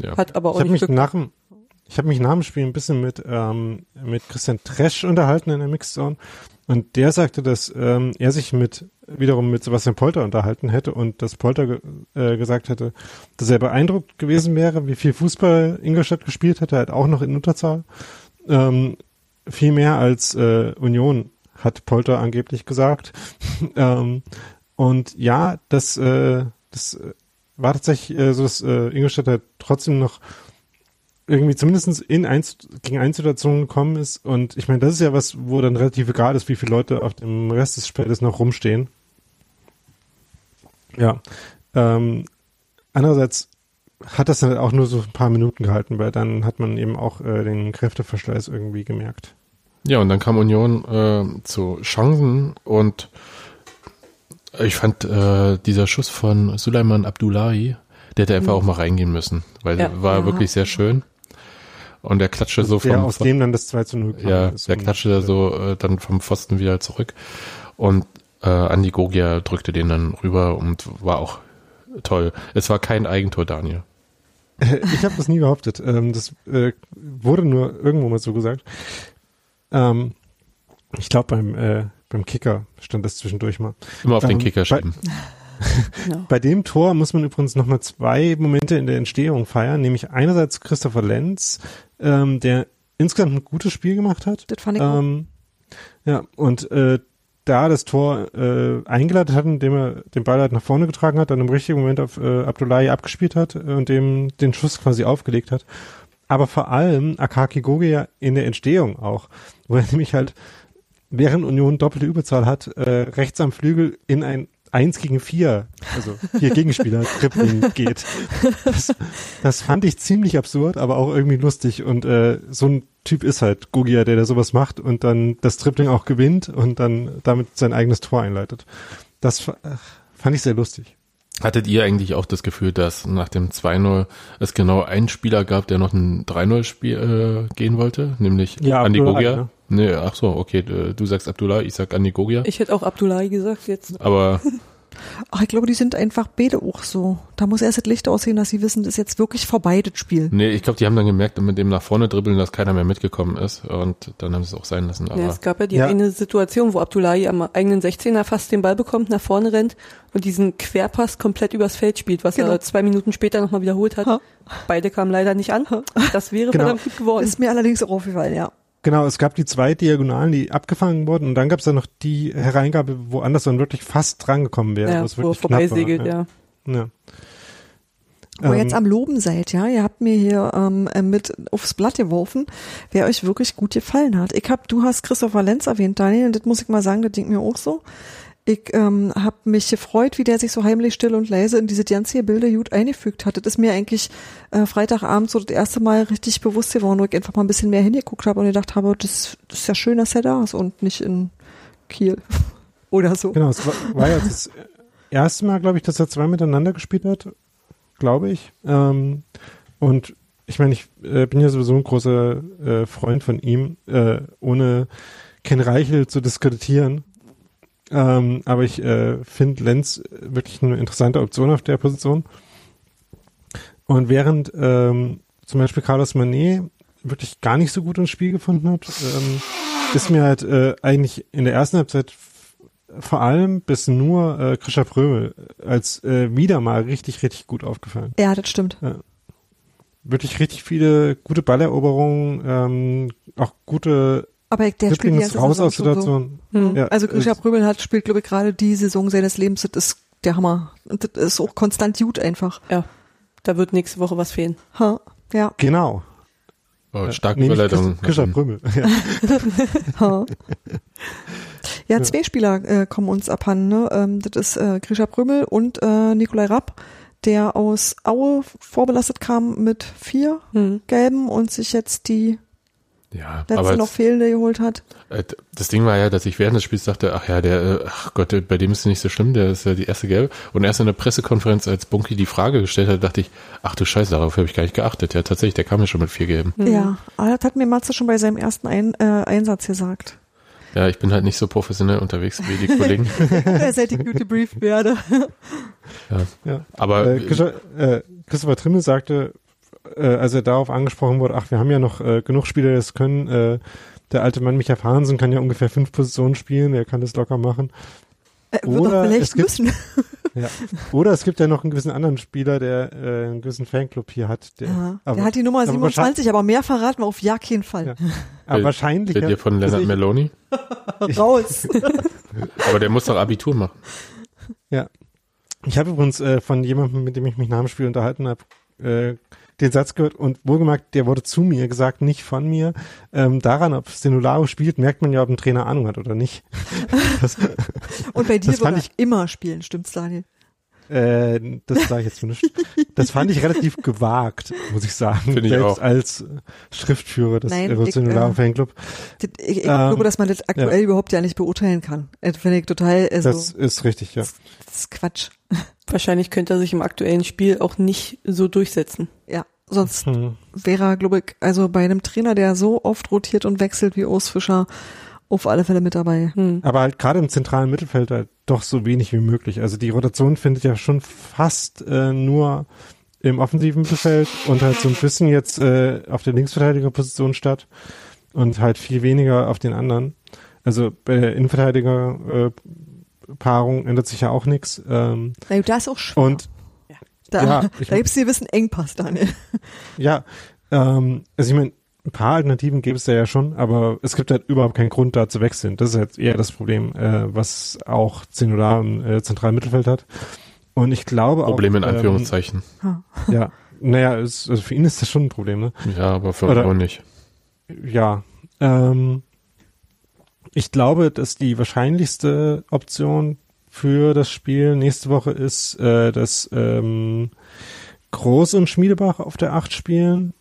ja. Hat aber Ich auch habe nicht mich nach dem ich habe mich nach dem Spiel ein bisschen mit ähm, mit Christian Tresch unterhalten in der Mixzone und der sagte, dass ähm, er sich mit wiederum mit Sebastian Polter unterhalten hätte und dass Polter ge äh, gesagt hätte, dass er beeindruckt gewesen wäre, wie viel Fußball Ingolstadt gespielt hätte, halt auch noch in Unterzahl. Ähm, viel mehr als äh, Union hat Polter angeblich gesagt. ähm, und ja, das, äh, das äh, war tatsächlich äh, so, dass äh, Ingolstadt halt trotzdem noch irgendwie zumindest in eins gegen eins Situationen gekommen ist. Und ich meine, das ist ja was, wo dann relativ egal ist, wie viele Leute auf dem Rest des Spiels noch rumstehen. Ja. Ähm, andererseits hat das dann auch nur so ein paar Minuten gehalten, weil dann hat man eben auch äh, den Kräfteverschleiß irgendwie gemerkt. Ja, und dann kam Union äh, zu Chancen und ich fand äh, dieser Schuss von Suleiman Abdullahi, der hätte einfach auch mal reingehen müssen, weil Ja. der war Ja. wirklich sehr schön. Und der klatschte so der vom aus dem dann das 2 zu 0 kam. ja, der klatschte da so äh, dann vom Pfosten wieder zurück und äh, Andi Gogia drückte den dann rüber und war auch toll. Es war kein Eigentor, Daniel. Ich habe das nie behauptet. Ähm, das äh, wurde nur irgendwo mal so gesagt. Ähm, ich glaube beim äh, beim Kicker stand das zwischendurch mal. Immer auf den Ähm, Kicker bei- schieben. Genau. Bei dem Tor muss man übrigens nochmal zwei Momente in der Entstehung feiern, nämlich einerseits Christopher Lenz, ähm, der insgesamt ein gutes Spiel gemacht hat. Das fand ich. Ähm, ja, und äh, da das Tor äh, eingeleitet hat, indem er den Ball halt nach vorne getragen hat, dann im richtigen Moment auf äh, Abdullahi abgespielt hat äh, und dem den Schuss quasi aufgelegt hat. Aber vor allem Akaki Goge ja in der Entstehung auch, wo er nämlich halt während Union doppelte Überzahl hat, äh, rechts am Flügel in ein eins gegen vier, also vier Gegenspieler Dribbling geht. Das, das fand ich ziemlich absurd, aber auch irgendwie lustig und äh, so ein Typ ist halt Gugia, der da sowas macht und dann das Dribbling auch gewinnt und dann damit sein eigenes Tor einleitet. Das fa- fand ich sehr lustig. Hattet ihr eigentlich auch das Gefühl, dass nach dem 2-0 es genau einen Spieler gab, der noch ein 3-0-Spiel äh, gehen wollte, nämlich Ja, Andi Gogia? Ne? Nee, ach so, okay, du, du sagst Abdullah, ich sag Andi Gogia. Ich hätte auch Abdullahi gesagt jetzt. Aber Ach, ich glaube, die sind einfach beide auch so. Da muss erst das Licht aussehen, dass sie wissen, das ist jetzt wirklich vorbei, das Spiel. nee, ich glaube, die haben dann gemerkt, mit dem nach vorne dribbeln, dass keiner mehr mitgekommen ist und dann haben sie es auch sein lassen. Aber Ja, es gab ja die Ja. eine Situation, wo Abdullahi am eigenen 16er fast den Ball bekommt, nach vorne rennt und diesen Querpass komplett übers Feld spielt, was Genau. er zwei Minuten später nochmal wiederholt hat. Ha. Beide kamen leider nicht an. Das wäre Genau. verdammt gut geworden. Ist mir allerdings auch aufgefallen, ja. Genau, es gab die zwei Diagonalen, die abgefangen wurden und dann gab es dann noch die Hereingabe, wo anders dann wirklich fast drangekommen wäre. ja, wo es wo vorbeisegelt, ja. ja. Wo ihr Ähm, jetzt am Loben seid, ja, ihr habt mir hier ähm, äh, mit aufs Blatt geworfen, wer euch wirklich gut gefallen hat. Ich hab, du hast Christopher Lenz erwähnt, Daniel, und das muss ich mal sagen, das denkt mir auch so. Ich ähm, habe mich gefreut, wie der sich so heimlich still und leise in diese ganze Bilder gut eingefügt hat. Das ist mir eigentlich äh, Freitagabend so das erste Mal richtig bewusst geworden, wo ich einfach mal ein bisschen mehr hingeguckt habe und gedacht habe, das, das ist ja schön, dass er da ist und nicht in Kiel oder so. Genau, es war, war jetzt das erste Mal, glaube ich, dass er zwei miteinander gespielt hat, glaube ich. Ähm, und ich meine, ich äh, bin ja sowieso ein großer äh, Freund von ihm, äh, ohne Ken Reichel zu diskreditieren. Ähm, aber ich äh, finde Lenz wirklich eine interessante Option auf der Position. Und während ähm, zum Beispiel Carlos Manet wirklich gar nicht so gut ins Spiel gefunden hat, ähm, ist mir halt äh, eigentlich in der ersten Halbzeit vor allem bis nur äh, Krischer Prömel als äh, wieder mal richtig, richtig gut aufgefallen. Ja, das stimmt. Wirklich richtig viele gute Balleroberungen, ähm, auch gute Aber der spielt die ganze raus Saison aus schon so. Hm. Ja, Also Grisha Pröbel hat, spielt, glaube ich, gerade die Saison seines Lebens. Das ist der Hammer. Und das ist auch konstant gut einfach. Ja, da wird nächste Woche was fehlen. Ha, ja. Genau. oh, starke Nämlich Überleitung. Krischer Prömel. Ja. Ha. Ja, zwei Spieler äh, kommen uns abhanden. Ne? Ähm, das ist äh, Grisha Prömel und äh, Nikolai Rapp, der aus Aue vorbelastet kam mit vier Hm. Gelben und sich jetzt die Ja, letzte aber noch fehlende geholt hat. äh, das Ding war ja, dass ich während des Spiels dachte, ach ja, der, äh, ach Gott, der- bei dem ist es nicht so schlimm, der ist ja die erste Gelbe. Und erst in der Pressekonferenz, als Bunky die Frage gestellt hat, dachte ich, ach du Scheiße, darauf habe ich gar nicht geachtet. Ja, tatsächlich, der kam ja schon mit vier Gelben. Ja, aber das hat mir Matze schon bei seinem ersten Ein äh, Einsatz gesagt. Ja, ich bin halt nicht so professionell unterwegs wie die Kollegen. Seit ich gut gebrieft werde. Ja. Aber Äh, Christopher, äh, Christopher Trimmel sagte, äh, als er darauf angesprochen wurde, ach, wir haben ja noch äh, genug Spieler, die das können. Äh, der alte Mann Micha Fahnsen kann ja ungefähr fünf Positionen spielen, er kann das locker machen. Äh, wird Oder es gibt- müssen. Ja. Oder es gibt ja noch einen gewissen anderen Spieler, der äh, einen gewissen Fanclub hier hat. Der, Ja, aber, der hat die Nummer aber 27, aber mehr verraten wir auf ja keinen Fall. Ja. aber Will- wahrscheinlich. Redet ihr von Leonard also Meloni? Raus. Aber der muss doch Abitur machen. Ich habe übrigens äh, von jemandem, mit dem ich mich nach dem Spiel unterhalten habe, äh, den Satz gehört und wohlgemerkt, der wurde zu mir gesagt, nicht von mir. Ähm, daran, ob Stenolaro spielt, merkt man ja, ob ein Trainer Ahnung hat oder nicht. Das, Und bei dir würde er immer spielen, stimmt's, Daniel? Äh, das sage ich jetzt nicht. Das fand ich relativ gewagt, muss ich sagen. Finde ich Selbst auch. als Schriftführer des Nein, äh, ich, äh, Fanclub. Ich ich Ähm, glaube, dass man das aktuell überhaupt ja nicht beurteilen kann. Das finde ich total, also, Das ist richtig, ja. das ist Quatsch. Wahrscheinlich könnte er sich im aktuellen Spiel auch nicht so durchsetzen. Ja, sonst Hm. wäre er, glaube ich, also bei einem Trainer, der so oft rotiert und wechselt wie Urs Fischer, auf alle Fälle mit dabei. Hm. Aber halt gerade im zentralen Mittelfeld halt doch so wenig wie möglich. Also die Rotation findet ja schon fast äh, nur im offensiven Mittelfeld und halt so ein bisschen jetzt äh, auf der Linksverteidigerposition statt und halt viel weniger auf den anderen. Also bei der Innenverteidiger äh, Paarung ändert sich ja auch nichts. Ähm, Na gut, da ist auch schwer. und da, ja, da gibt's einen gewissen Engpass, Daniel. ja, ähm, also ich meine, ein paar Alternativen gäbe es da ja schon, aber es gibt halt überhaupt keinen Grund, da zu wechseln. Das ist halt eher das Problem, äh, was auch Zenodar im äh, zentralen Mittelfeld hat. Und ich glaube Problem in auch, ähm, Anführungszeichen. ja, naja, es, also für ihn ist das schon ein Problem, ne? Ja, aber für Oder- auch nicht. Ja. Ähm, ich glaube, dass die wahrscheinlichste Option für das Spiel nächste Woche ist, äh, dass ähm, Groß und Schmiedebach auf der 8 spielen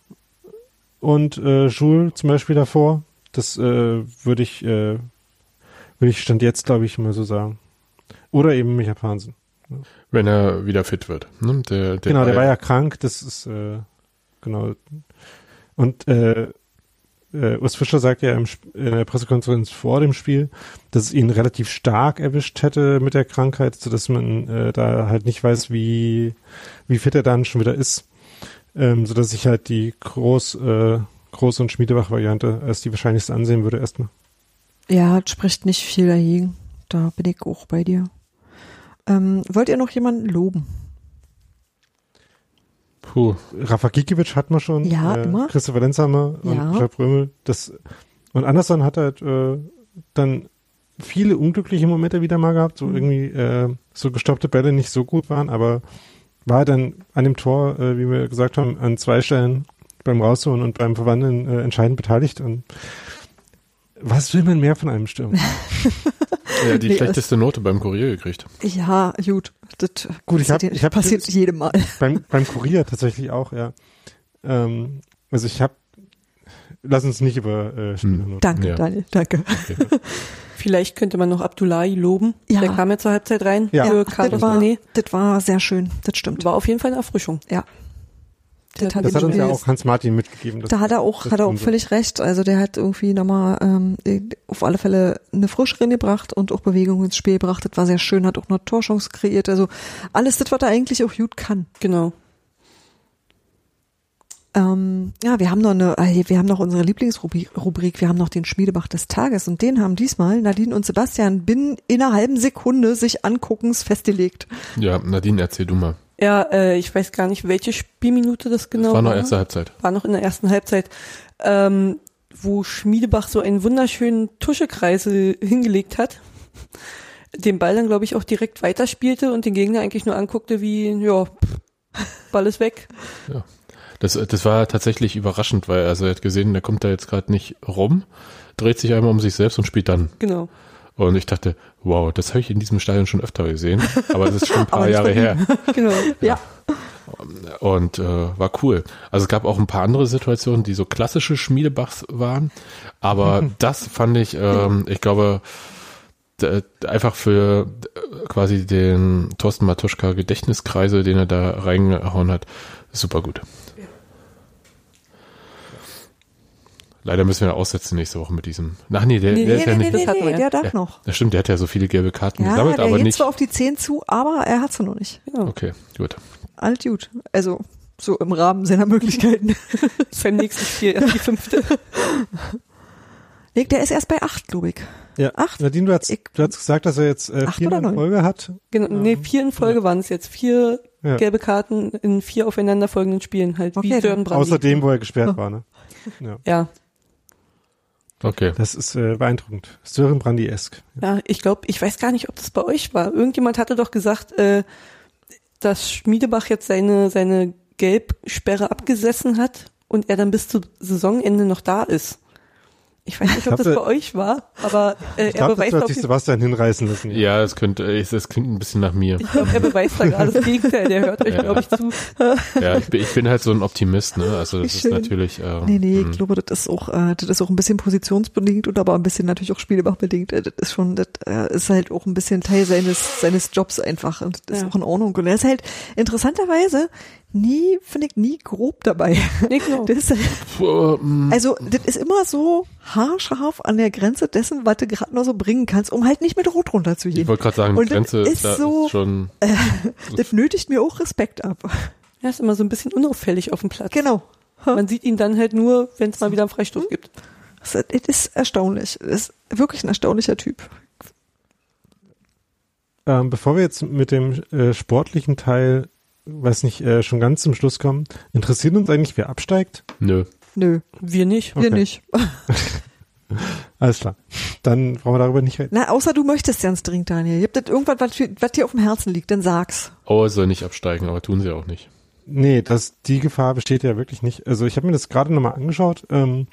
und äh, Jules zum Beispiel davor. Das äh, würde ich, äh, würde ich Stand jetzt, glaube ich, mal so sagen. Oder eben Micha Pansen. Wenn er wieder fit wird. Ne? Der, der genau, der war ja krank, das ist äh, genau. Und äh, äh, Urs Fischer sagt ja im, in der Pressekonferenz vor dem Spiel, dass es ihn relativ stark erwischt hätte mit der Krankheit, so dass man äh, da halt nicht weiß, wie wie fit er dann schon wieder ist, ähm, so dass ich halt die Groß äh, Groß und Schmiedebach Variante als die wahrscheinlichste ansehen würde erstmal. Ja, es spricht nicht viel dagegen. Da bin ich auch bei dir. Ähm, wollt ihr noch jemanden loben? Puh. Rafa Gikiewicz hat man schon. Ja, äh, immer. Christopher Lenzhammer und Ja. Brömel. Das, und Anderson hat halt äh, dann viele unglückliche Momente wieder mal gehabt, so Mhm. irgendwie äh, so gestoppte Bälle nicht so gut waren, aber war dann an dem Tor, äh, wie wir gesagt haben, an zwei Stellen beim Rausholen und beim Verwandeln äh, entscheidend beteiligt. Und was will man mehr von einem Stürmer? Er hat die Nee, schlechteste Note beim Kurier gekriegt. Ja, gut. Das Gut, ich hab- passiert, ich hab- passiert jedem Mal. beim, beim Kurier tatsächlich auch, ja. Ähm, also ich habe, lass uns nicht über äh, Spielernoten. Danke, Ja. Daniel, danke. Vielleicht könnte man noch Abdullahi loben. Ja. Der kam ja zur Halbzeit rein Ja. für das, war, Mané. das war sehr schön, das stimmt. War auf jeden Fall eine Erfrischung. Ja. Der Das hat Das hat uns ja auch Hans-Martin mitgegeben. dass- Da hat er auch, das hat er auch völlig recht. Also der hat irgendwie nochmal ähm, auf alle Fälle eine Frische reingebracht und auch Bewegung ins Spiel gebracht. Das war sehr schön, hat auch eine Torchance kreiert. Also alles das, was er eigentlich auch gut kann. Genau. Ähm, ja, wir haben noch eine, äh, wir haben noch unsere Lieblingsrubrik, Rubrik, wir haben noch den Schmiedebach des Tages und den haben diesmal Nadine und Sebastian binnen in einer halben Sekunde sich anguckens festgelegt. Ja, Nadine, erzähl du mal. Ja, äh, ich weiß gar nicht, welche Spielminute das genau Das war war. noch erste Halbzeit. war noch in der ersten Halbzeit, ähm, wo Schmiedebach so einen wunderschönen Tuschekreisel hingelegt hat, den Ball dann, glaube ich, auch direkt weiterspielte und den Gegner eigentlich nur anguckte wie, ja, Ball ist weg. Das, das war tatsächlich überraschend, weil also er hat gesehen, der kommt da jetzt gerade nicht rum, dreht sich einmal um sich selbst und spielt dann. Genau. Und ich dachte, wow, das habe ich in diesem Stadion schon öfter gesehen, aber das ist schon ein paar Jahre her. Genau. Ja. Und äh, war cool. Also es gab auch ein paar andere Situationen, die so klassische Schmiedebachs waren, aber das fand ich, ähm, ich glaube, einfach für äh, quasi den Thorsten Matuschka Gedächtniskreisel, den er da reingehauen hat, super gut. Leider müssen wir aussetzen nächste Woche mit diesem. Ach nee, der, Nee, der Nee, ist ja nee, nicht. nee, Das hatten nee, ja. der darf Ja. noch. Das stimmt, der hat ja so viele gelbe Karten Ja, gesammelt, der aber geht nicht. zwar auf die 10 zu, aber er hat sie noch nicht. genau. Okay, gut. Alt gut. Also so im Rahmen seiner Möglichkeiten. Beim nächsten Spiel erst die fünfte. nee, der ist erst bei 8, glaube ich. Ja. Acht? Nadine, du hast, Ich- du hast gesagt, dass er jetzt äh, Acht vier oder in neun? Folge hat. Genau, nee, vier in Folge waren es jetzt. Vier Ja. gelbe Karten in vier aufeinanderfolgenden Spielen, halt Okay, wie. Außerdem, wo er gesperrt war. Ne? Ja. Ja, Okay. Das ist äh, beeindruckend. Sören Brandi-esk. ja, ich glaube, ich weiß gar nicht, ob das bei euch war. Irgendjemand hatte doch gesagt, äh, dass Schmiedebach jetzt seine, seine Gelbsperre abgesessen hat und er dann bis zu Saisonende noch da ist. Ich weiß nicht, ob das glaub, bei euch war, aber äh, Ich er glaube, das beweist hat sich Sebastian hinreißen lassen. Ja, es könnte, es, es klingt ein bisschen nach mir. ich glaube, er beweist da gerade das Gegenteil. Der hört euch, Ja. glaube ich, zu. Ja, ich bin, ich bin halt so ein Optimist, ne? Also das ist schön. natürlich. Äh, Nee, nee, hm. ich glaube, das ist auch, äh, das ist auch ein bisschen positionsbedingt und aber ein bisschen natürlich auch spielebachbedingt. Äh, Das ist schon, das äh, ist halt auch ein bisschen Teil seines, seines Jobs einfach und das ist Ja. auch in Ordnung. Und er ist halt interessanterweise nie, finde ich, nie grob dabei. Nee, genau. Das mm, also, das ist immer so haarscharf an der Grenze dessen, was du gerade noch so bringen kannst, um halt nicht mit Rot runterzugehen. ich wollte gerade sagen, Und das Grenze ist da so- ist schon. Das nötigt mir auch Respekt ab. Er ist immer so ein bisschen unauffällig auf dem Platz. Genau. Man sieht ihn dann halt nur, wenn es mal wieder einen Freistoß gibt. Es es ist erstaunlich. Es ist wirklich ein erstaunlicher Typ. Ähm, bevor wir jetzt mit dem äh, sportlichen Teil, weiß nicht, äh, schon ganz zum Schluss kommen, interessiert uns eigentlich, wer absteigt? Nö. Nö, Wir nicht. wir Okay. nicht. Alles klar. Dann brauchen wir darüber nicht reden. Na, außer du möchtest ganz dringend, Daniel. Gibt es irgendwas, was, was dir auf dem Herzen liegt, dann sag's. Oh, soll nicht absteigen, aber tun sie auch nicht. Nee, das, die Gefahr besteht ja wirklich nicht. Also ich habe mir das gerade nochmal angeschaut. Ähm,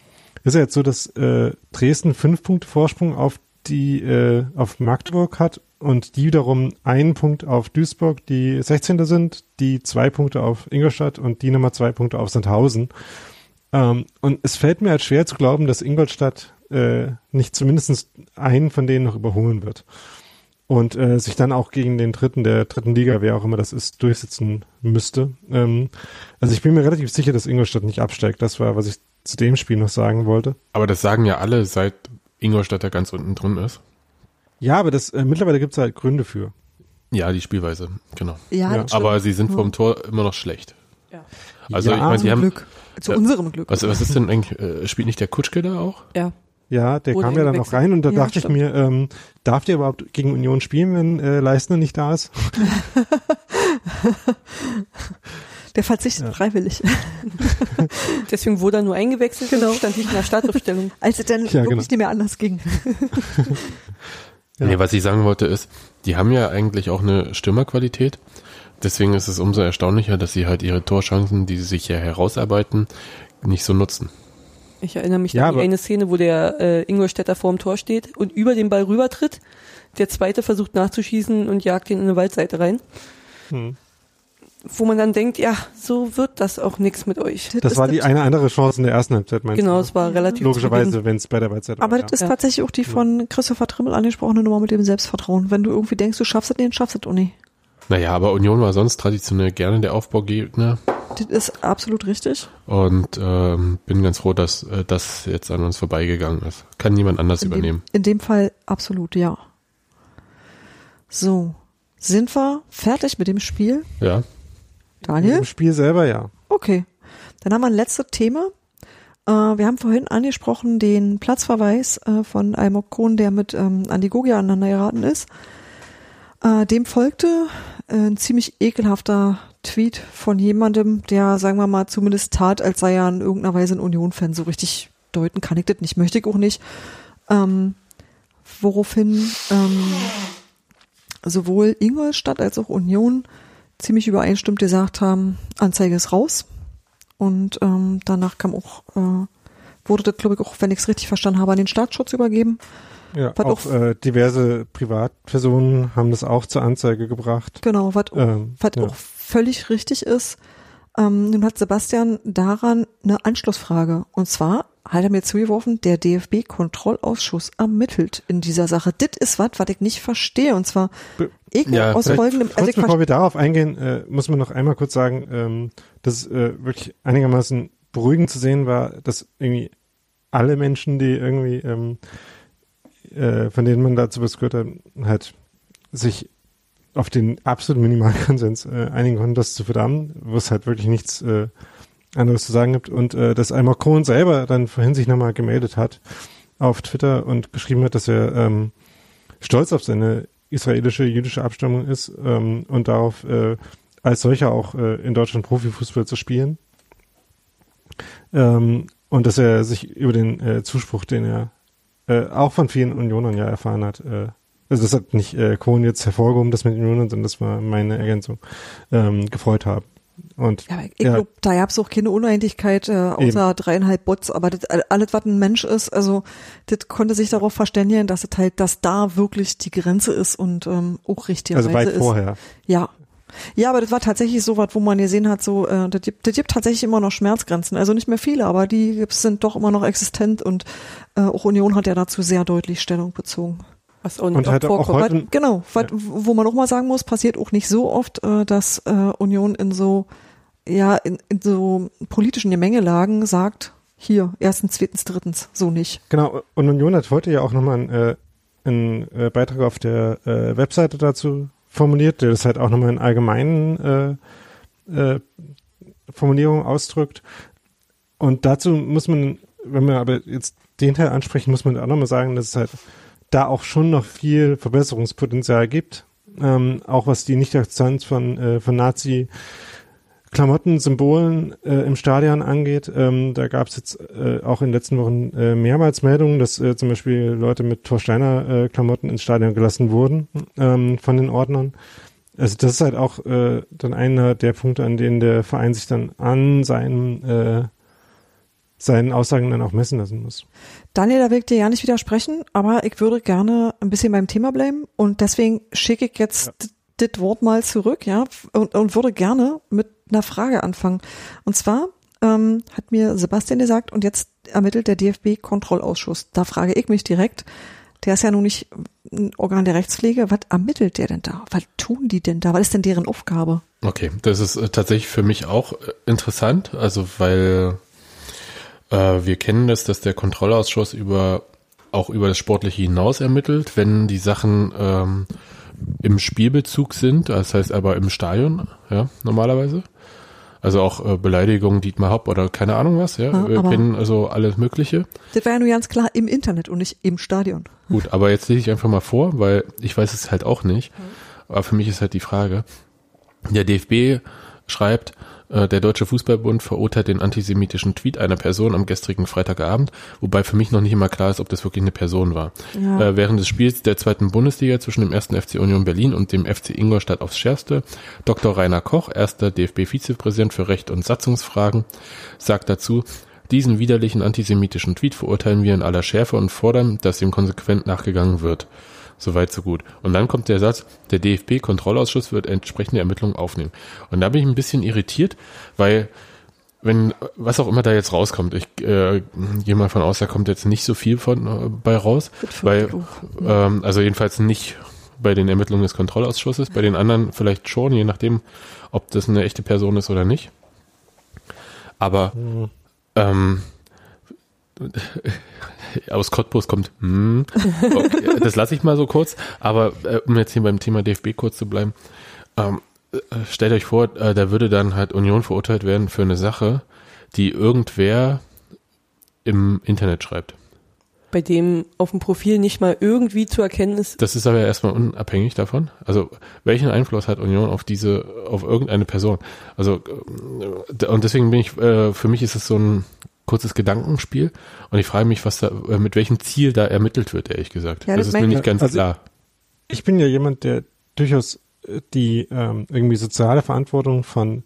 ist ja jetzt so, dass äh, Dresden fünf Punkte Vorsprung auf die äh, auf Magdeburg hat und die wiederum einen Punkt auf Duisburg, die 16. sind, die zwei Punkte auf Ingolstadt und die nochmal zwei Punkte auf Sandhausen. Ähm, und es fällt mir halt schwer zu glauben, dass Ingolstadt äh, nicht zumindest einen von denen noch überholen wird. Und äh, sich dann auch gegen den dritten der dritten Liga, wer auch immer das ist, durchsetzen müsste. Ähm, also ich bin mir relativ sicher, dass Ingolstadt nicht absteigt. Das war, was ich zu dem Spiel noch sagen wollte. Aber das sagen ja alle, seit Ingolstadt da ganz unten drin ist. Ja, aber das äh, mittlerweile gibt es halt Gründe für. Ja, die Spielweise, genau. Ja, Ja. Aber sie sind vom Tor immer noch schlecht. Ja. Also Ja, ich meine, sie haben. Glück. Zu Ja. unserem Glück. Was, was ist denn eigentlich, äh, spielt nicht der Kutschke da auch? Ja. Ja, der Wurde kam ja dann noch rein und da Ja, dachte stimmt. ich mir, ähm, darf der überhaupt gegen Union spielen, wenn äh, Leistner nicht da ist? Der verzichtet freiwillig. Deswegen wurde er nur eingewechselt Genau. und stand nicht in der Startaufstellung. Als es dann Ja, wirklich genau. nicht mehr anders ging. Ja. Nee, was ich sagen wollte ist, die haben ja eigentlich auch eine Stürmerqualität. Deswegen ist es umso erstaunlicher, dass sie halt ihre Torchancen, die sie sich ja herausarbeiten, nicht so nutzen. Ich erinnere mich Ja, an die eine Szene, wo der äh, Ingolstädter vorm Tor steht und über den Ball rübertritt. Der zweite versucht nachzuschießen und jagt ihn in eine Waldseite rein. Hm. Wo man dann denkt, ja, so wird das auch nichts mit euch. Das war die eine andere Chance in der ersten Halbzeit, meinst Genau, du? es war relativ Logischerweise, wenn es bei der Halbzeit Aber war. das ist Ja. tatsächlich auch die von Christopher Trimmel angesprochene Nummer mit dem Selbstvertrauen. Wenn du irgendwie denkst, du schaffst es nicht, dann schaffst du es auch nicht. Naja, aber Union war sonst traditionell gerne der Aufbaugegner. Das ist absolut richtig. Und ähm, bin ganz froh, dass äh, das jetzt an uns vorbeigegangen ist. Kann niemand anders In übernehmen. Dem, in dem Fall absolut, ja. So, sind wir fertig mit dem Spiel, Ja. Daniel? Im Spiel selber, ja. Okay. Dann haben wir ein letztes Thema. Äh, wir haben vorhin angesprochen den Platzverweis äh, von Almok Kohn, der mit ähm, Andi Gogia aneinander geraten ist. Äh, dem folgte ein ziemlich ekelhafter Tweet von jemandem, der, sagen wir mal, zumindest tat, als sei er in irgendeiner Weise ein Union-Fan. So richtig deuten kann ich das nicht, möchte ich auch nicht. Ähm, woraufhin ähm, sowohl Ingolstadt als auch Union ziemlich übereinstimmend gesagt haben, Anzeige ist raus. Und ähm, danach kam auch, äh, wurde das, glaube ich, auch, wenn ich es richtig verstanden habe, an den Staatsschutz übergeben. ja Was auch auch- äh, diverse Privatpersonen haben das auch zur Anzeige gebracht. Genau, was, Ähm, was ja. auch völlig richtig ist. Ähm, nun hat Sebastian daran eine Anschlussfrage. Und zwar hat er mir zugeworfen, der DFB-Kontrollausschuss ermittelt in dieser Sache. Das ist was, was ich nicht verstehe. Und zwar Be- ekel Ja, aus folgendem, also bevor wir darauf eingehen, äh, muss man noch einmal kurz sagen, ähm, dass äh, wirklich einigermaßen beruhigend zu sehen war, dass irgendwie alle Menschen, die irgendwie, ähm, äh, von denen man dazu was gehört hat, halt sich auf den absoluten Minimalkonsens äh, einigen konnten, das zu verdammen, wo es halt wirklich nichts äh, anderes zu sagen gibt. Und äh, dass Almar Cohn selber dann vorhin sich nochmal gemeldet hat auf Twitter und geschrieben hat, dass er ähm, stolz auf seine israelische jüdische Abstammung ist ähm, und darauf äh, als solcher auch äh, in Deutschland Profifußball zu spielen. Ähm, und dass er sich über den äh, Zuspruch, den er äh, auch von vielen Unionern ja erfahren hat, äh, also das hat nicht äh, Kohn jetzt hervorgehoben, das mit Unionern, sondern das war meine Ergänzung, ähm, gefreut haben. Und Ja, ich Ja. glaube, da gab's auch keine Uneinigkeit, äh, außer dreieinhalb Bots, aber das, alles, was ein Mensch ist, also das konnte sich darauf verständigen, dass es halt, dass da wirklich die Grenze ist und ähm, auch richtig also weit ist. vorher. Ja. Ja, aber das war tatsächlich so was, wo man gesehen hat, so, äh, das, gibt, das gibt tatsächlich immer noch Schmerzgrenzen. Also nicht mehr viele, aber die sind doch immer noch existent und äh, auch Union hat ja dazu sehr deutlich Stellung bezogen. Was auch nicht Und oft halt auch vorkommt. heute- Was, genau, was, wo man auch mal sagen muss, passiert auch nicht so oft, äh, dass äh, Union in so, ja, in, in so politischen Gemengelagen sagt, hier, erstens, zweitens, drittens, so nicht. Genau, und Union hat heute ja auch nochmal einen, äh, einen äh, Beitrag auf der äh, Webseite dazu formuliert, der das halt auch nochmal in allgemeinen äh, äh, Formulierungen ausdrückt. Und dazu muss man, wenn wir aber jetzt den Teil ansprechen, muss man auch nochmal sagen, dass es halt da auch schon noch viel Verbesserungspotenzial gibt. Ähm, auch was die Nichtakzeptanz von, äh, von Nazi Klamotten, Symbolen äh, im Stadion angeht. Ähm, da gab es jetzt äh, auch in den letzten Wochen äh, mehrmals Meldungen, dass äh, zum Beispiel Leute mit Torsteiner äh, Klamotten ins Stadion gelassen wurden ähm, von den Ordnern. Also das ist halt auch äh, dann einer der Punkte, an denen der Verein sich dann an seinem äh, seinen Aussagen dann auch messen lassen muss. Daniel, da will ich dir ja nicht widersprechen, aber ich würde gerne ein bisschen beim Thema bleiben und deswegen schicke ich jetzt das Wort mal zurück, ja, und, und würde gerne mit einer Frage anfangen. Und zwar ähm, hat mir Sebastian gesagt, und jetzt ermittelt der DFB-Kontrollausschuss. Da frage ich mich direkt, der ist ja nun nicht ein Organ der Rechtspflege, was ermittelt der denn da? Was tun die denn da? Was ist denn deren Aufgabe? Okay, das ist äh, tatsächlich für mich auch äh, interessant, also weil wir kennen das, dass der Kontrollausschuss über auch über das Sportliche hinaus ermittelt, wenn die Sachen ähm, im Spielbezug sind, das heißt aber im Stadion, ja, normalerweise. Also auch äh, Beleidigungen Dietmar Hopp oder keine Ahnung was, ja. Ja, wir kennen also alles Mögliche. Das war ja nur ganz klar im Internet und nicht im Stadion. Gut, aber jetzt lese ich einfach mal vor, weil ich weiß es halt auch nicht. Aber für mich ist halt die Frage, der DFB schreibt, äh, der Deutsche Fußballbund verurteilt den antisemitischen Tweet einer Person am gestrigen Freitagabend, wobei für mich noch nicht immer klar ist, ob das wirklich eine Person war. Ja. Äh, während des Spiels der zweiten Bundesliga zwischen dem ersten FC Union Berlin und dem FC Ingolstadt aufs Schärfste, Dr. Rainer Koch, erster DFB-Vizepräsident für Recht und Satzungsfragen, sagt dazu, diesen widerlichen antisemitischen Tweet verurteilen wir in aller Schärfe und fordern, dass ihm konsequent nachgegangen wird. Soweit, so gut. Und dann kommt der Satz, der DFB-Kontrollausschuss wird entsprechende Ermittlungen aufnehmen. Und da bin ich ein bisschen irritiert, weil wenn, was auch immer da jetzt rauskommt, ich äh, gehe mal von aus, da kommt jetzt nicht so viel von äh, bei raus, weil, ähm, also jedenfalls nicht bei den Ermittlungen des Kontrollausschusses, bei den anderen vielleicht schon, je nachdem, ob das eine echte Person ist oder nicht. Aber ähm, aus Cottbus kommt, hm, okay, das lasse ich mal so kurz, aber äh, um jetzt hier beim Thema DFB kurz zu bleiben, ähm, äh, stellt euch vor, äh, da würde dann halt Union verurteilt werden für eine Sache, die irgendwer im Internet schreibt. Bei dem auf dem Profil nicht mal irgendwie zu erkennen ist, Das ist aber erstmal unabhängig davon. Also welchen Einfluss hat Union auf diese, auf irgendeine Person? Also äh, und deswegen bin ich, äh, für mich ist es so ein kurzes Gedankenspiel und ich frage mich, was da, äh, mit welchem Ziel da ermittelt wird, ehrlich gesagt. Ja, das das ist mir nicht ich. ganz Also- klar. Ich bin ja jemand, der durchaus äh, die ähm, irgendwie soziale Verantwortung von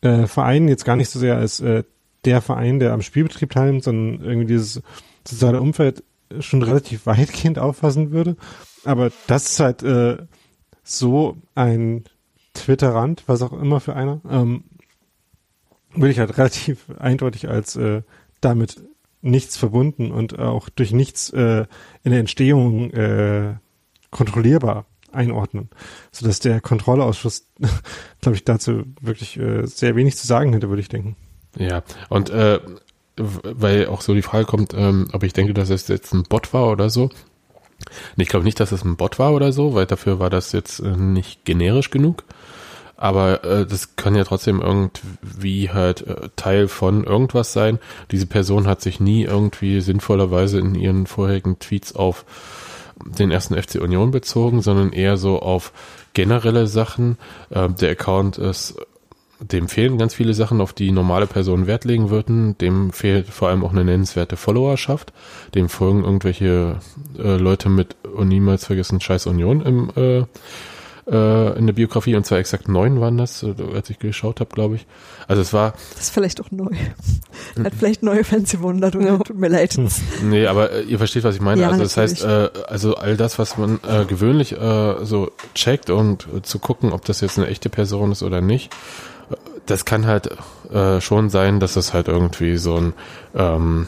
äh, Vereinen jetzt gar nicht so sehr als äh, der Verein, der am Spielbetrieb teilnimmt, sondern irgendwie dieses soziale Umfeld schon relativ weitgehend auffassen würde. Aber das ist halt äh, so ein Twitter-Rand, was auch immer für einer, ähm, würde ich halt relativ eindeutig als äh, damit nichts verbunden und auch durch nichts äh, in der Entstehung äh, kontrollierbar einordnen, sodass der Kontrollausschuss, glaube ich, dazu wirklich äh, sehr wenig zu sagen hätte, würde ich denken. Ja, und äh, weil auch so die Frage kommt, ähm, ob ich denke, dass es jetzt ein Bot war oder so. Ich glaube nicht, dass es ein Bot war oder so, weil dafür war das jetzt äh, nicht generisch genug. Aber äh, das kann ja trotzdem irgendwie halt äh, Teil von irgendwas sein. Diese Person hat sich nie irgendwie sinnvollerweise in ihren vorherigen Tweets auf den ersten FC Union bezogen, sondern eher so auf generelle Sachen. Äh, der Account ist dem fehlen ganz viele Sachen, auf die normale Personen Wert legen würden. Dem fehlt vor allem auch eine nennenswerte Followerschaft. Dem folgen irgendwelche äh, Leute mit und niemals vergessen Scheiß Union im, äh, äh, in der Biografie. Und zwar exakt neun waren das, äh, als ich geschaut habe, glaube ich. Also es war, Das ist vielleicht auch neu. Hat vielleicht neue Fans gewundert und tut mir leid. nee, aber äh, ihr versteht, was ich meine. Ja, also das heißt, äh, also all das, was man äh, gewöhnlich äh, so checkt und äh, zu gucken, ob das jetzt eine echte Person ist oder nicht, äh, das kann halt äh, schon sein, dass es halt irgendwie so ein ähm,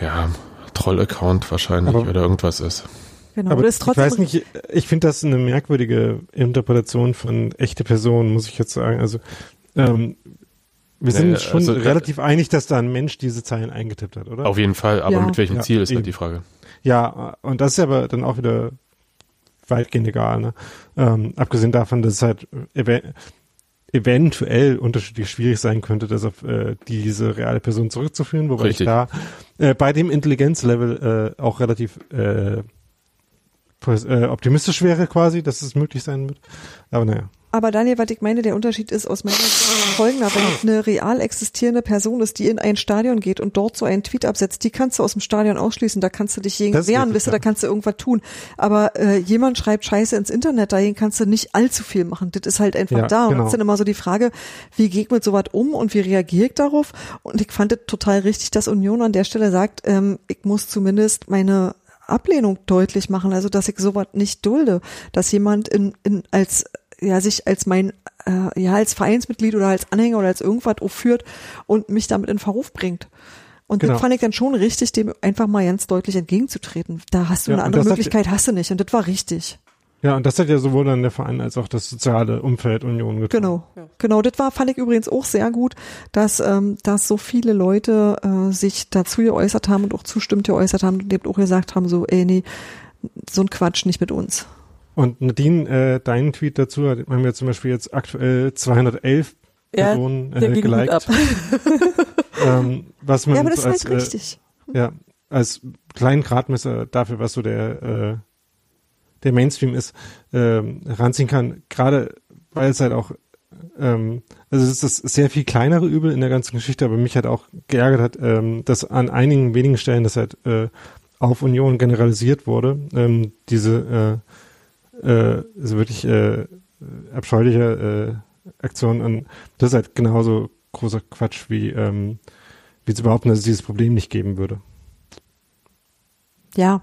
ja, Troll-Account wahrscheinlich Aber- oder irgendwas ist. Genau. Aber Aber das ist ich trotzdem weiß nicht, ich finde das eine merkwürdige Interpretation von echte Personen, muss ich jetzt sagen. Also ähm, wir sind Ja, schon also, äh, relativ einig, dass da ein Mensch diese Zeilen eingetippt hat, oder? Auf jeden Fall, aber Ja. mit welchem Ja, Ziel ist eben. halt die Frage. Ja, und das ist aber dann auch wieder weitgehend egal. Ne? Ähm, abgesehen davon, dass es halt ev eventuell unterschiedlich schwierig sein könnte, das auf äh, diese reale Person zurückzuführen, wobei Richtig. ich da äh, bei dem Intelligenzlevel äh, auch relativ äh, äh, optimistisch wäre quasi, dass es möglich sein wird. Aber naja. aber Daniel, was ich meine, der Unterschied ist aus meiner Sicht folgender. Wenn es eine real existierende Person ist, die in ein Stadion geht und dort so einen Tweet absetzt, die kannst du aus dem Stadion ausschließen, da kannst du dich gegen Das wehren, wisst da kannst du irgendwas tun. Aber äh, jemand schreibt Scheiße ins Internet, dagegen kannst du nicht allzu viel machen. Das ist halt einfach Ja, da. Und genau. das ist dann immer so die Frage, wie gehe ich mit sowas um und wie reagiere ich darauf? Und ich fand es total richtig, dass Union an der Stelle sagt, ähm, ich muss zumindest meine Ablehnung deutlich machen, also dass ich sowas nicht dulde, dass jemand in, in als ja sich als mein äh, ja als Vereinsmitglied oder als Anhänger oder als irgendwas aufführt und mich damit in Verruf bringt. Und Genau. das fand ich dann schon richtig, dem einfach mal ganz deutlich entgegenzutreten. Da hast du Ja, eine andere Möglichkeit, hast du nicht. Und das war richtig. Ja, und das hat ja sowohl dann der Verein als auch das soziale Umfeld Union getan. Genau, genau. Das war fand ich übrigens auch sehr gut, dass ähm, dass so viele Leute äh, sich dazu geäußert haben und auch zustimmt geäußert haben und eben auch gesagt haben, so, ey, nee, so ein Quatsch nicht mit uns. Und Nadine, äh, deinen Tweet dazu haben wir zum Beispiel jetzt aktuell 211 Ja, Personen Der äh, geliked. ab. Ähm, was man Ja, aber das so ist als, halt äh, richtig. ja, als kleinen Gradmesser dafür, was so der, äh, der Mainstream ist, ähm, ranziehen kann. Gerade weil es halt auch, ähm, also es ist das sehr viel kleinere Übel in der ganzen Geschichte, aber mich halt auch geärgert hat, ähm, dass an einigen wenigen Stellen das halt äh, auf Union generalisiert wurde. Ähm, diese äh, äh, also wirklich äh, abscheuliche äh, Aktion und das ist halt genauso großer Quatsch wie ähm, wie zu behaupten, dass es dieses Problem nicht geben würde. Ja.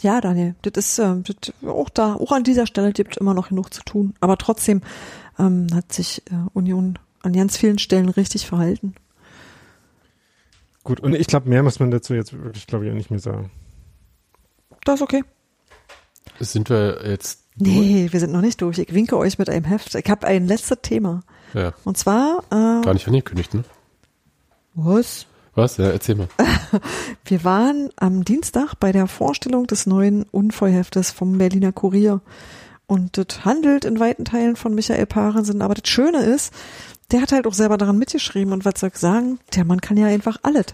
Ja, Daniel, das ist ähm, das, auch da, auch an dieser Stelle gibt es immer noch genug zu tun. Aber trotzdem ähm, hat sich äh, Union an ganz vielen Stellen richtig verhalten. Gut, und ich glaube, mehr muss man dazu jetzt wirklich, glaube ich, auch nicht mehr sagen. Das ist okay. Sind wir jetzt. Nee, wir sind noch nicht durch. Ich winke euch mit einem Heft. Ich habe ein letztes Thema. Ja, Und zwar, äh, gar nicht angekündigt, ne? was? Was? Ja, erzähl mal. Wir waren am Dienstag bei der Vorstellung des neuen Unfallheftes vom Berliner Kurier. Und das handelt in weiten Teilen von Michael Parensen. Aber das Schöne ist, der hat halt auch selber daran mitgeschrieben. Und was soll ich sagen? Der Mann kann ja einfach alles.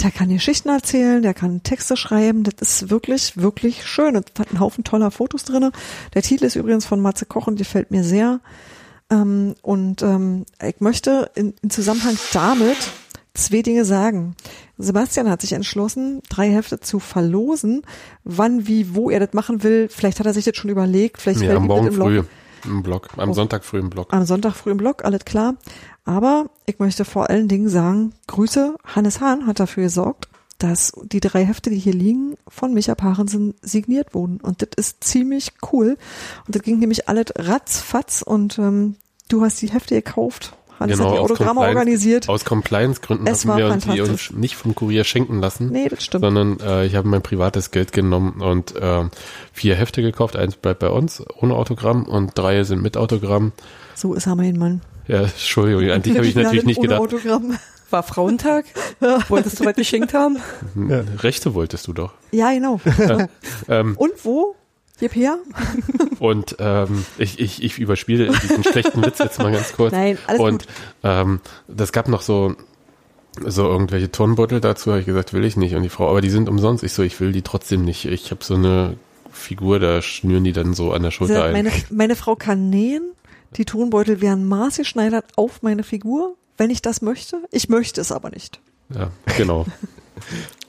Der kann Geschichten erzählen, der kann Texte schreiben. Das ist wirklich, wirklich schön. Und hat einen Haufen toller Fotos drinne. Der Titel ist übrigens von Matze Koch und gefällt mir sehr. Ähm, und ähm, ich möchte in, in Zusammenhang damit zwei Dinge sagen. Sebastian hat sich entschlossen, drei Hefte zu verlosen. Wann, wie, wo er das machen will, vielleicht hat er sich das schon überlegt, vielleicht Ja, am Morgen früh im Blog. Am Oh. Sonntag früh im Blog. am Sonntag früh im Blog, alles klar. Aber ich möchte vor allen Dingen sagen, Grüße, Hannes Hahn hat dafür gesorgt, dass die drei Hefte, die hier liegen, von Micha Parensen signiert wurden. Und das ist ziemlich cool. Und das ging nämlich alles ratzfatz und ähm, du hast die Hefte gekauft. Hannes hat die aus Autogramme Compliance- organisiert. Aus Compliance-Gründen haben wir uns die uns nicht vom Kurier schenken lassen. Nee, das stimmt. sondern äh, ich habe mein privates Geld genommen und äh, vier Hefte gekauft. Eins bleibt bei uns ohne Autogramm und drei sind mit Autogramm. So ist er mein Mann. Ja, Entschuldigung, an dich habe ich natürlich nicht gedacht. Autogramm. War Frauentag? Wolltest du was geschenkt haben? Hm, Rechte wolltest du doch. Ja, genau. Ähm, Und wo? Gib her. und ähm, ich, ich, ich überspiele diesen schlechten Witz jetzt mal ganz kurz. Nein, alles und gut. ähm, das gab noch so so irgendwelche Turnbeutel dazu, habe ich gesagt, will ich nicht. Und die Frau, aber die sind umsonst. Ich so, ich will die trotzdem nicht. Ich habe so eine Figur, da schnüren die dann so an der Schulter sagt, ein. meine, meine Frau kann nähen. Die Tonbeutel werden maßgeschneidert auf meine Figur, wenn ich das möchte. Ich möchte es aber nicht. Ja, genau.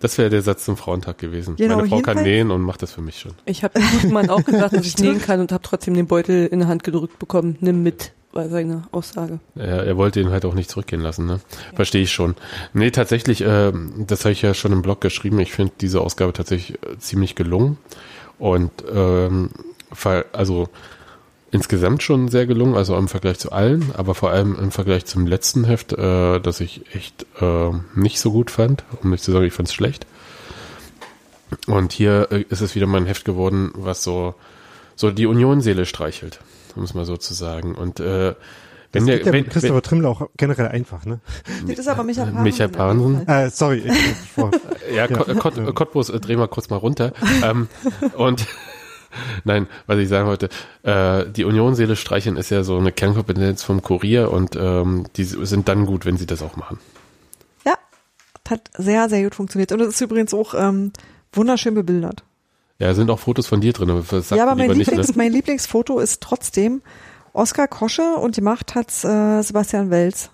Das wäre der Satz zum Frauentag gewesen. Genau, Meine Frau kann nähen und macht das für mich schon. Ich habe dem guten Mann auch gesagt, dass ich nähen kann und habe trotzdem den Beutel in der Hand gedrückt bekommen. Nimm mit, war seine Aussage. Er, er wollte ihn halt auch nicht zurückgehen lassen, ne? Verstehe ich schon. Nee, tatsächlich, äh, das habe ich ja schon im Blog geschrieben. Ich finde diese Ausgabe tatsächlich äh, ziemlich gelungen. Und ähm, also insgesamt schon sehr gelungen, also im Vergleich zu allen, aber vor allem im Vergleich zum letzten Heft, äh, das ich echt äh, nicht so gut fand, um nicht zu sagen, ich fand es schlecht. Und hier äh, ist es wieder mein Heft geworden, was so so die Union-Seele streichelt, um es mal so zu sagen. Und äh, wenn Das der ja wenn, Christopher Trimmler auch generell einfach, ne? Das ist aber Micha Parensen. Michael Parensen. Äh, sorry, ich, Ja, Kot, Cottbus, äh, dreh mal kurz mal runter. ähm, und nein, was ich sagen wollte, äh, die Union-Seele streicheln ist ja so eine Kernkompetenz vom Kurier und ähm, die sind dann gut, wenn sie das auch machen. Ja, hat sehr, sehr gut funktioniert. Und es ist übrigens auch ähm, wunderschön bebildert. Ja, sind auch Fotos von dir drin, ja, aber mein, lieber nicht, Lieblings, ne? mein Lieblingsfoto ist trotzdem Oskar Kosche und die Macht hat's äh, Sebastian Welz.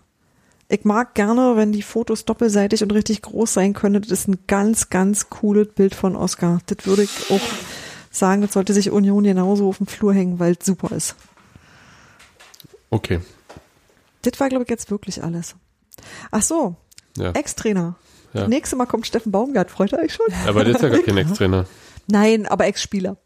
Ich mag gerne, wenn die Fotos doppelseitig und richtig groß sein können. Das ist ein ganz, ganz cooles Bild von Oskar. Das würde ich auch sagen, das sollte sich Union genauso auf dem Flur hängen, weil es super ist. Okay, Das war, glaube ich, jetzt wirklich alles. Ach so, ja. Ex-Trainer. Ja. Nächstes Mal kommt Steffen Baumgart. Freut ihr euch schon? Aber der ist ja gar kein Ex-Trainer. Nein, aber Ex-Spieler.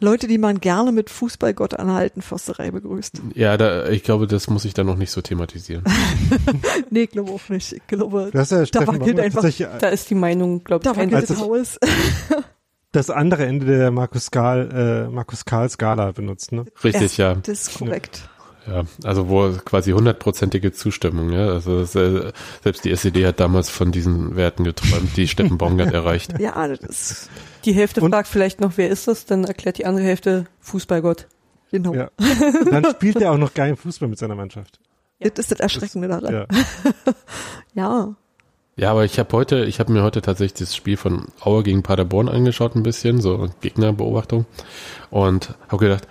Leute, die man gerne mit Fußballgott an der alten Försterei begrüßt. Ja, da, ich glaube, das muss ich dann noch nicht so thematisieren. Nee, glaube auch nicht. Ich glaube, Du hast ja da Steffen einfach, Da ist die Meinung, glaube ich, da wackelt Also- das Haus. das andere Ende der Markus Karl, äh, Markus Karl Skala benutzt, ne? Richtig, ja. Das ist korrekt. Ja, also wo quasi hundertprozentige Zustimmung, ja. Also das, äh, selbst die SED hat damals von diesen Werten geträumt, die Steffen Baumgart erreicht. Ja, das ist Die Hälfte Und- fragt vielleicht noch, wer ist das? Dann erklärt die andere Hälfte Fußballgott. genau. Ja. Dann spielt er auch noch geilen Fußball mit seiner Mannschaft. Das ist das Erschreckende daran. Ja. Ja. Ja, aber ich habe heute, ich habe mir heute tatsächlich das Spiel von Aue gegen Paderborn angeschaut ein bisschen, so Gegnerbeobachtung und habe gedacht,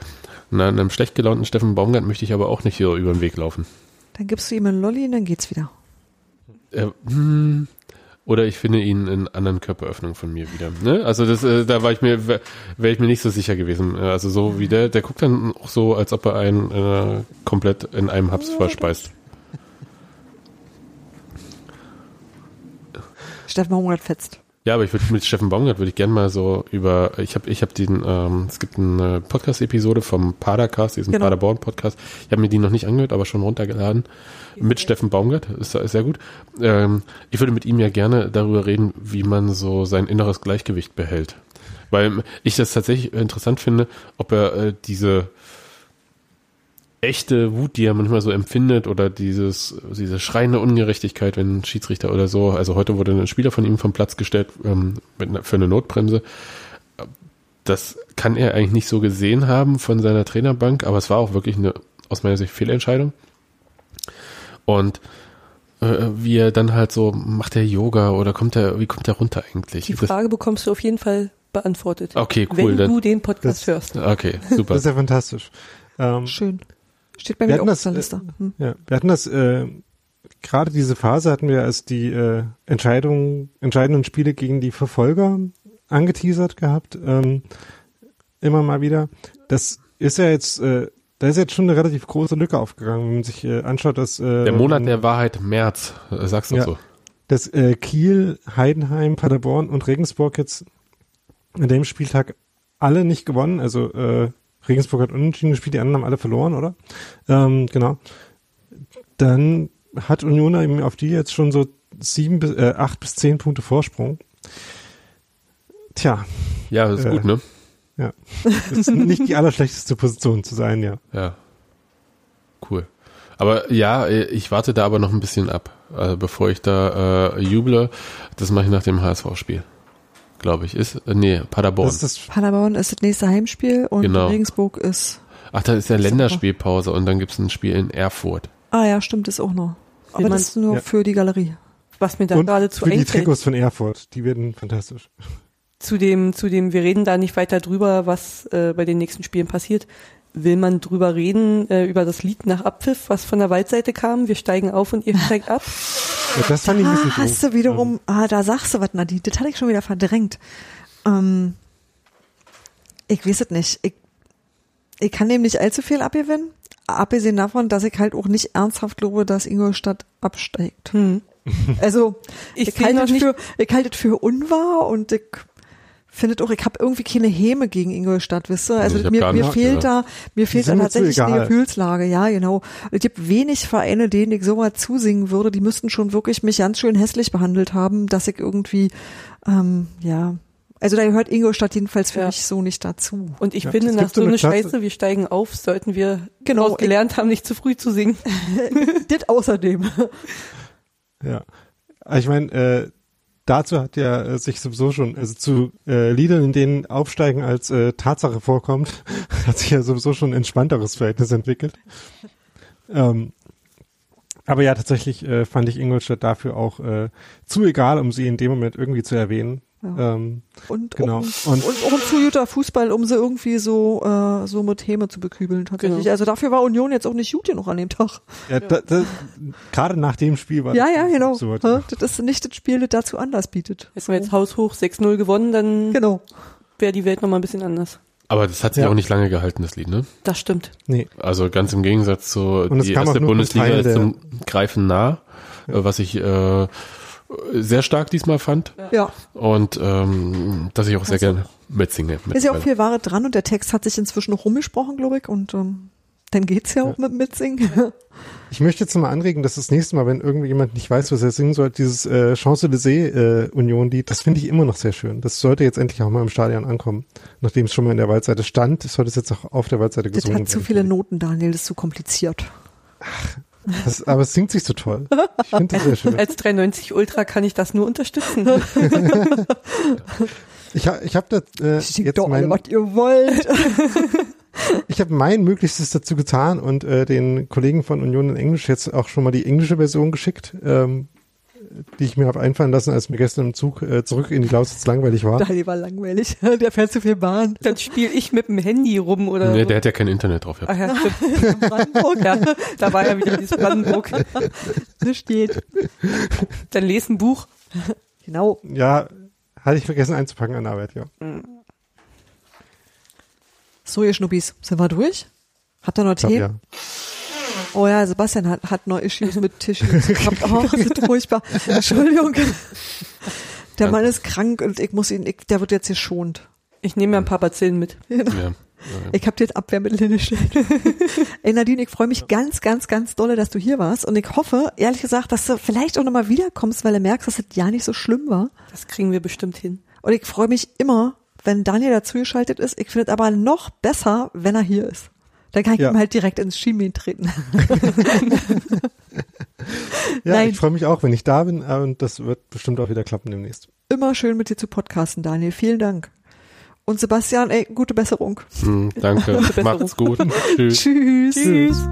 na, einem schlecht gelaunten Steffen Baumgart möchte ich aber auch nicht hier über den Weg laufen. Dann gibst du ihm einen Lolli und dann geht's wieder. Äh, hm, oder ich finde ihn in anderen Körperöffnungen von mir wieder. Ne? Also das, äh, da war ich mir, wäre ich mir nicht so sicher gewesen. Äh, Also so wie der, der guckt dann auch so, als ob er einen äh, komplett in einem Haps verspeist. Steffen Baumgart fetzt. Ja, aber ich würde mit Steffen Baumgart würde ich gerne mal so über, ich habe ich hab den, ähm, es gibt eine Podcast-Episode vom Padercast, diesem Genau. Paderborn-Podcast. Ich habe mir die noch nicht angehört, aber schon runtergeladen. Mit Steffen Baumgart, ist, ist sehr gut. Ähm, ich würde mit ihm ja gerne darüber reden, wie man so sein inneres Gleichgewicht behält. Weil ich das tatsächlich interessant finde, ob er äh, diese echte Wut, die er manchmal so empfindet oder dieses, diese schreiende Ungerechtigkeit, wenn ein Schiedsrichter oder so, also heute wurde ein Spieler von ihm vom Platz gestellt ähm, mit, einer- für eine Notbremse. Das kann er eigentlich nicht so gesehen haben von seiner Trainerbank, aber es war auch wirklich eine aus meiner Sicht Fehlentscheidung. Und äh, wie er dann halt so, macht er Yoga oder kommt er, wie kommt er runter eigentlich? Die Das- Frage bekommst du auf jeden Fall beantwortet. okay, cool. wenn Dann, du den Podcast das- hörst. okay, super. Das ist ja fantastisch. Ähm, Schön. Steht bei Wir mir auch auf der äh, Liste. Hm. Ja, wir hatten das, äh, gerade diese Phase hatten wir als die äh, Entscheidung, entscheidenden Spiele gegen die Verfolger angeteasert gehabt, ähm, immer mal wieder. Das ist ja jetzt, äh, da ist jetzt schon eine relativ große Lücke aufgegangen, wenn man sich äh, anschaut, dass äh, Der Monat der Wahrheit, März, äh, sag's doch Ja. so. dass äh, Kiel, Heidenheim, Paderborn und Regensburg jetzt an dem Spieltag alle nicht gewonnen. Also äh, Regensburg hat unentschieden gespielt, die anderen haben alle verloren, oder? Ähm, genau. Dann hat Union eben auf die jetzt schon so sieben bis äh, acht bis zehn Punkte Vorsprung. Tja, Ja, das ist Äh, gut, ne? ja. Das ist nicht die allerschlechteste Position zu sein, ja. Ja. Cool. Aber ja, ich warte da aber noch ein bisschen ab, äh, bevor ich da äh, juble. Das mache ich nach dem HSV-Spiel. Glaube ich. Ist, äh, nee, Paderborn. Das ist das Paderborn ist das nächste Heimspiel und Genau. Regensburg ist. Ach, da ist ja. Länderspielpause und dann gibt's ein Spiel in Erfurt. Ah ja, stimmt, ist auch noch. Aber das ist nur Ja. für die Galerie. Was mir da und geradezu für die Trikots von Erfurt, die werden fantastisch. zu dem, zu dem, wir reden da nicht weiter drüber, was äh, bei den nächsten Spielen passiert. Will man drüber reden, äh, über das Lied nach Abpfiff, was von der Waldseite kam? Wir steigen auf und ihr steigt ab. Ja, das fand ich ein bisschen Ah, hast doof. du wiederum, ah, da sagst du was, Nadine, das hatte ich schon wieder verdrängt. Ähm, ich weiß es nicht. Ich, ich kann dem nicht allzu viel abgewinnen. Abgesehen davon, dass ich halt auch nicht ernsthaft glaube, dass Ingolstadt absteigt. Hm. Also, Ich ich, halte es für, ich halte es für unwahr und ich finde auch, ich habe irgendwie keine Häme gegen Ingolstadt, wisst ihr? Also ich hab mir, mir nicht, fehlt ja. da, mir fehlt da tatsächlich eine egal. Gefühlslage, ja, genau. Es gibt wenig Vereine, denen ich so mal zusingen würde, die müssten schon wirklich mich ganz schön hässlich behandelt haben, dass ich irgendwie, ähm, ja, also da gehört Ingolstadt jedenfalls für Ja. mich so nicht dazu. und ich Ja, finde, nach so so eine einer Scheiße, wir steigen auf, sollten wir Genau, gelernt haben, nicht zu früh zu singen. das außerdem. Ja. Ich meine, äh, dazu hat ja äh, sich sowieso schon, also zu äh, Liedern, in denen Aufsteigen als äh, Tatsache vorkommt, hat sich ja sowieso schon ein entspannteres Verhältnis entwickelt. Ähm, aber ja, tatsächlich äh, fand ich Ingolstadt dafür auch äh, zu egal, um sie in dem Moment irgendwie zu erwähnen. Ja. Ähm, Und, Genau. Um, Und- und, auch ein zu guter Fußball, um sie irgendwie so, äh, so mit Häme zu bekübeln, tatsächlich. Genau. Also dafür war Union jetzt auch nicht gut genug an dem Tag. ja, Da, da, gerade nach dem Spiel war Ja, das ja, genau. absurd. Ja, Das ist nicht das Spiel, das dazu Anlass bietet. Hätten wir jetzt haushoch 6-0 gewonnen, dann Genau. wäre die Welt nochmal ein bisschen anders. Aber das hat sich Ja. auch nicht lange gehalten, das Lied, ne? Das stimmt. Nee. Also ganz im Gegensatz zu die erste Bundesliga ist zum Greifen nah, äh, was ich äh, sehr stark diesmal fand Ja. und ähm, dass ich auch sehr gerne mitsinge. Ist ja auch viel Wahre dran und der Text hat sich inzwischen noch rumgesprochen, glaube ich, und ähm, dann geht's ja auch mit Mitsingen. Ich möchte jetzt mal anregen, dass das nächste Mal, wenn irgendjemand nicht weiß, was er singen soll, dieses äh, Champs-Élysées-Union-Lied, das finde ich immer noch sehr schön. Das sollte jetzt endlich auch mal im Stadion ankommen. Nachdem es schon mal in der Waldseite stand, sollte es jetzt auch auf der Waldseite Das gesungen hat zu werden. viele Noten, Daniel, das ist zu kompliziert. Das, aber es singt sich so toll. Ich finde das sehr schön. Als 93 Ultra kann ich das nur unterstützen. Ich, ha, ich habe da äh, Singt jetzt doch alle, mein, was ihr wollt. ich habe mein Möglichstes dazu getan und äh, den Kollegen von Union in Englisch jetzt auch schon mal die englische Version geschickt, ähm, die ich mir habe einfallen lassen, als mir gestern im Zug äh, zurück in die Lausitz langweilig war. Daniel war langweilig. Der fährt zu viel Bahn. Dann spiele ich mit dem Handy rum oder Nee, der hat ja kein Internet drauf. Ja. Ach ja, stimmt. Brandenburg, ja. Da war ja wieder dieses Brandenburg. Das steht. Dann lesen Buch. Genau. Ja, hatte ich vergessen einzupacken an Arbeit, ja. So, ihr Schnuppis, sind wir durch? Habt ihr noch Tee? ja. Oh ja, Sebastian hat, hat noch Issues mit Tissues gehabt. Oh, das ist furchtbar. Entschuldigung. Der Mann ist krank und ich muss ihn, ich, der wird jetzt geschont. Ich nehme mir ein paar Bazillen mit. Ja. Ich habe dir jetzt Abwehrmittel hingestellt. Ey Nadine, ich freue mich ganz, ganz, ganz dolle, dass du hier warst und ich hoffe, ehrlich gesagt, dass du vielleicht auch nochmal wiederkommst, weil du merkst, dass es ja nicht so schlimm war. Das kriegen wir bestimmt hin. Und ich freue mich immer, wenn Daniel dazugeschaltet ist. Ich finde es aber noch besser, wenn er hier ist. Dann kann ich Ja. ihm halt direkt ins Schienbein treten. Ja, Nein. ich freue mich auch, wenn ich da bin äh, und das wird bestimmt auch wieder klappen demnächst. Immer schön mit dir zu podcasten, Daniel. Vielen Dank. Und Sebastian, ey, gute Besserung. Hm, danke. Besserung. Macht's gut. Tschüss. Tschüss. Tschüss.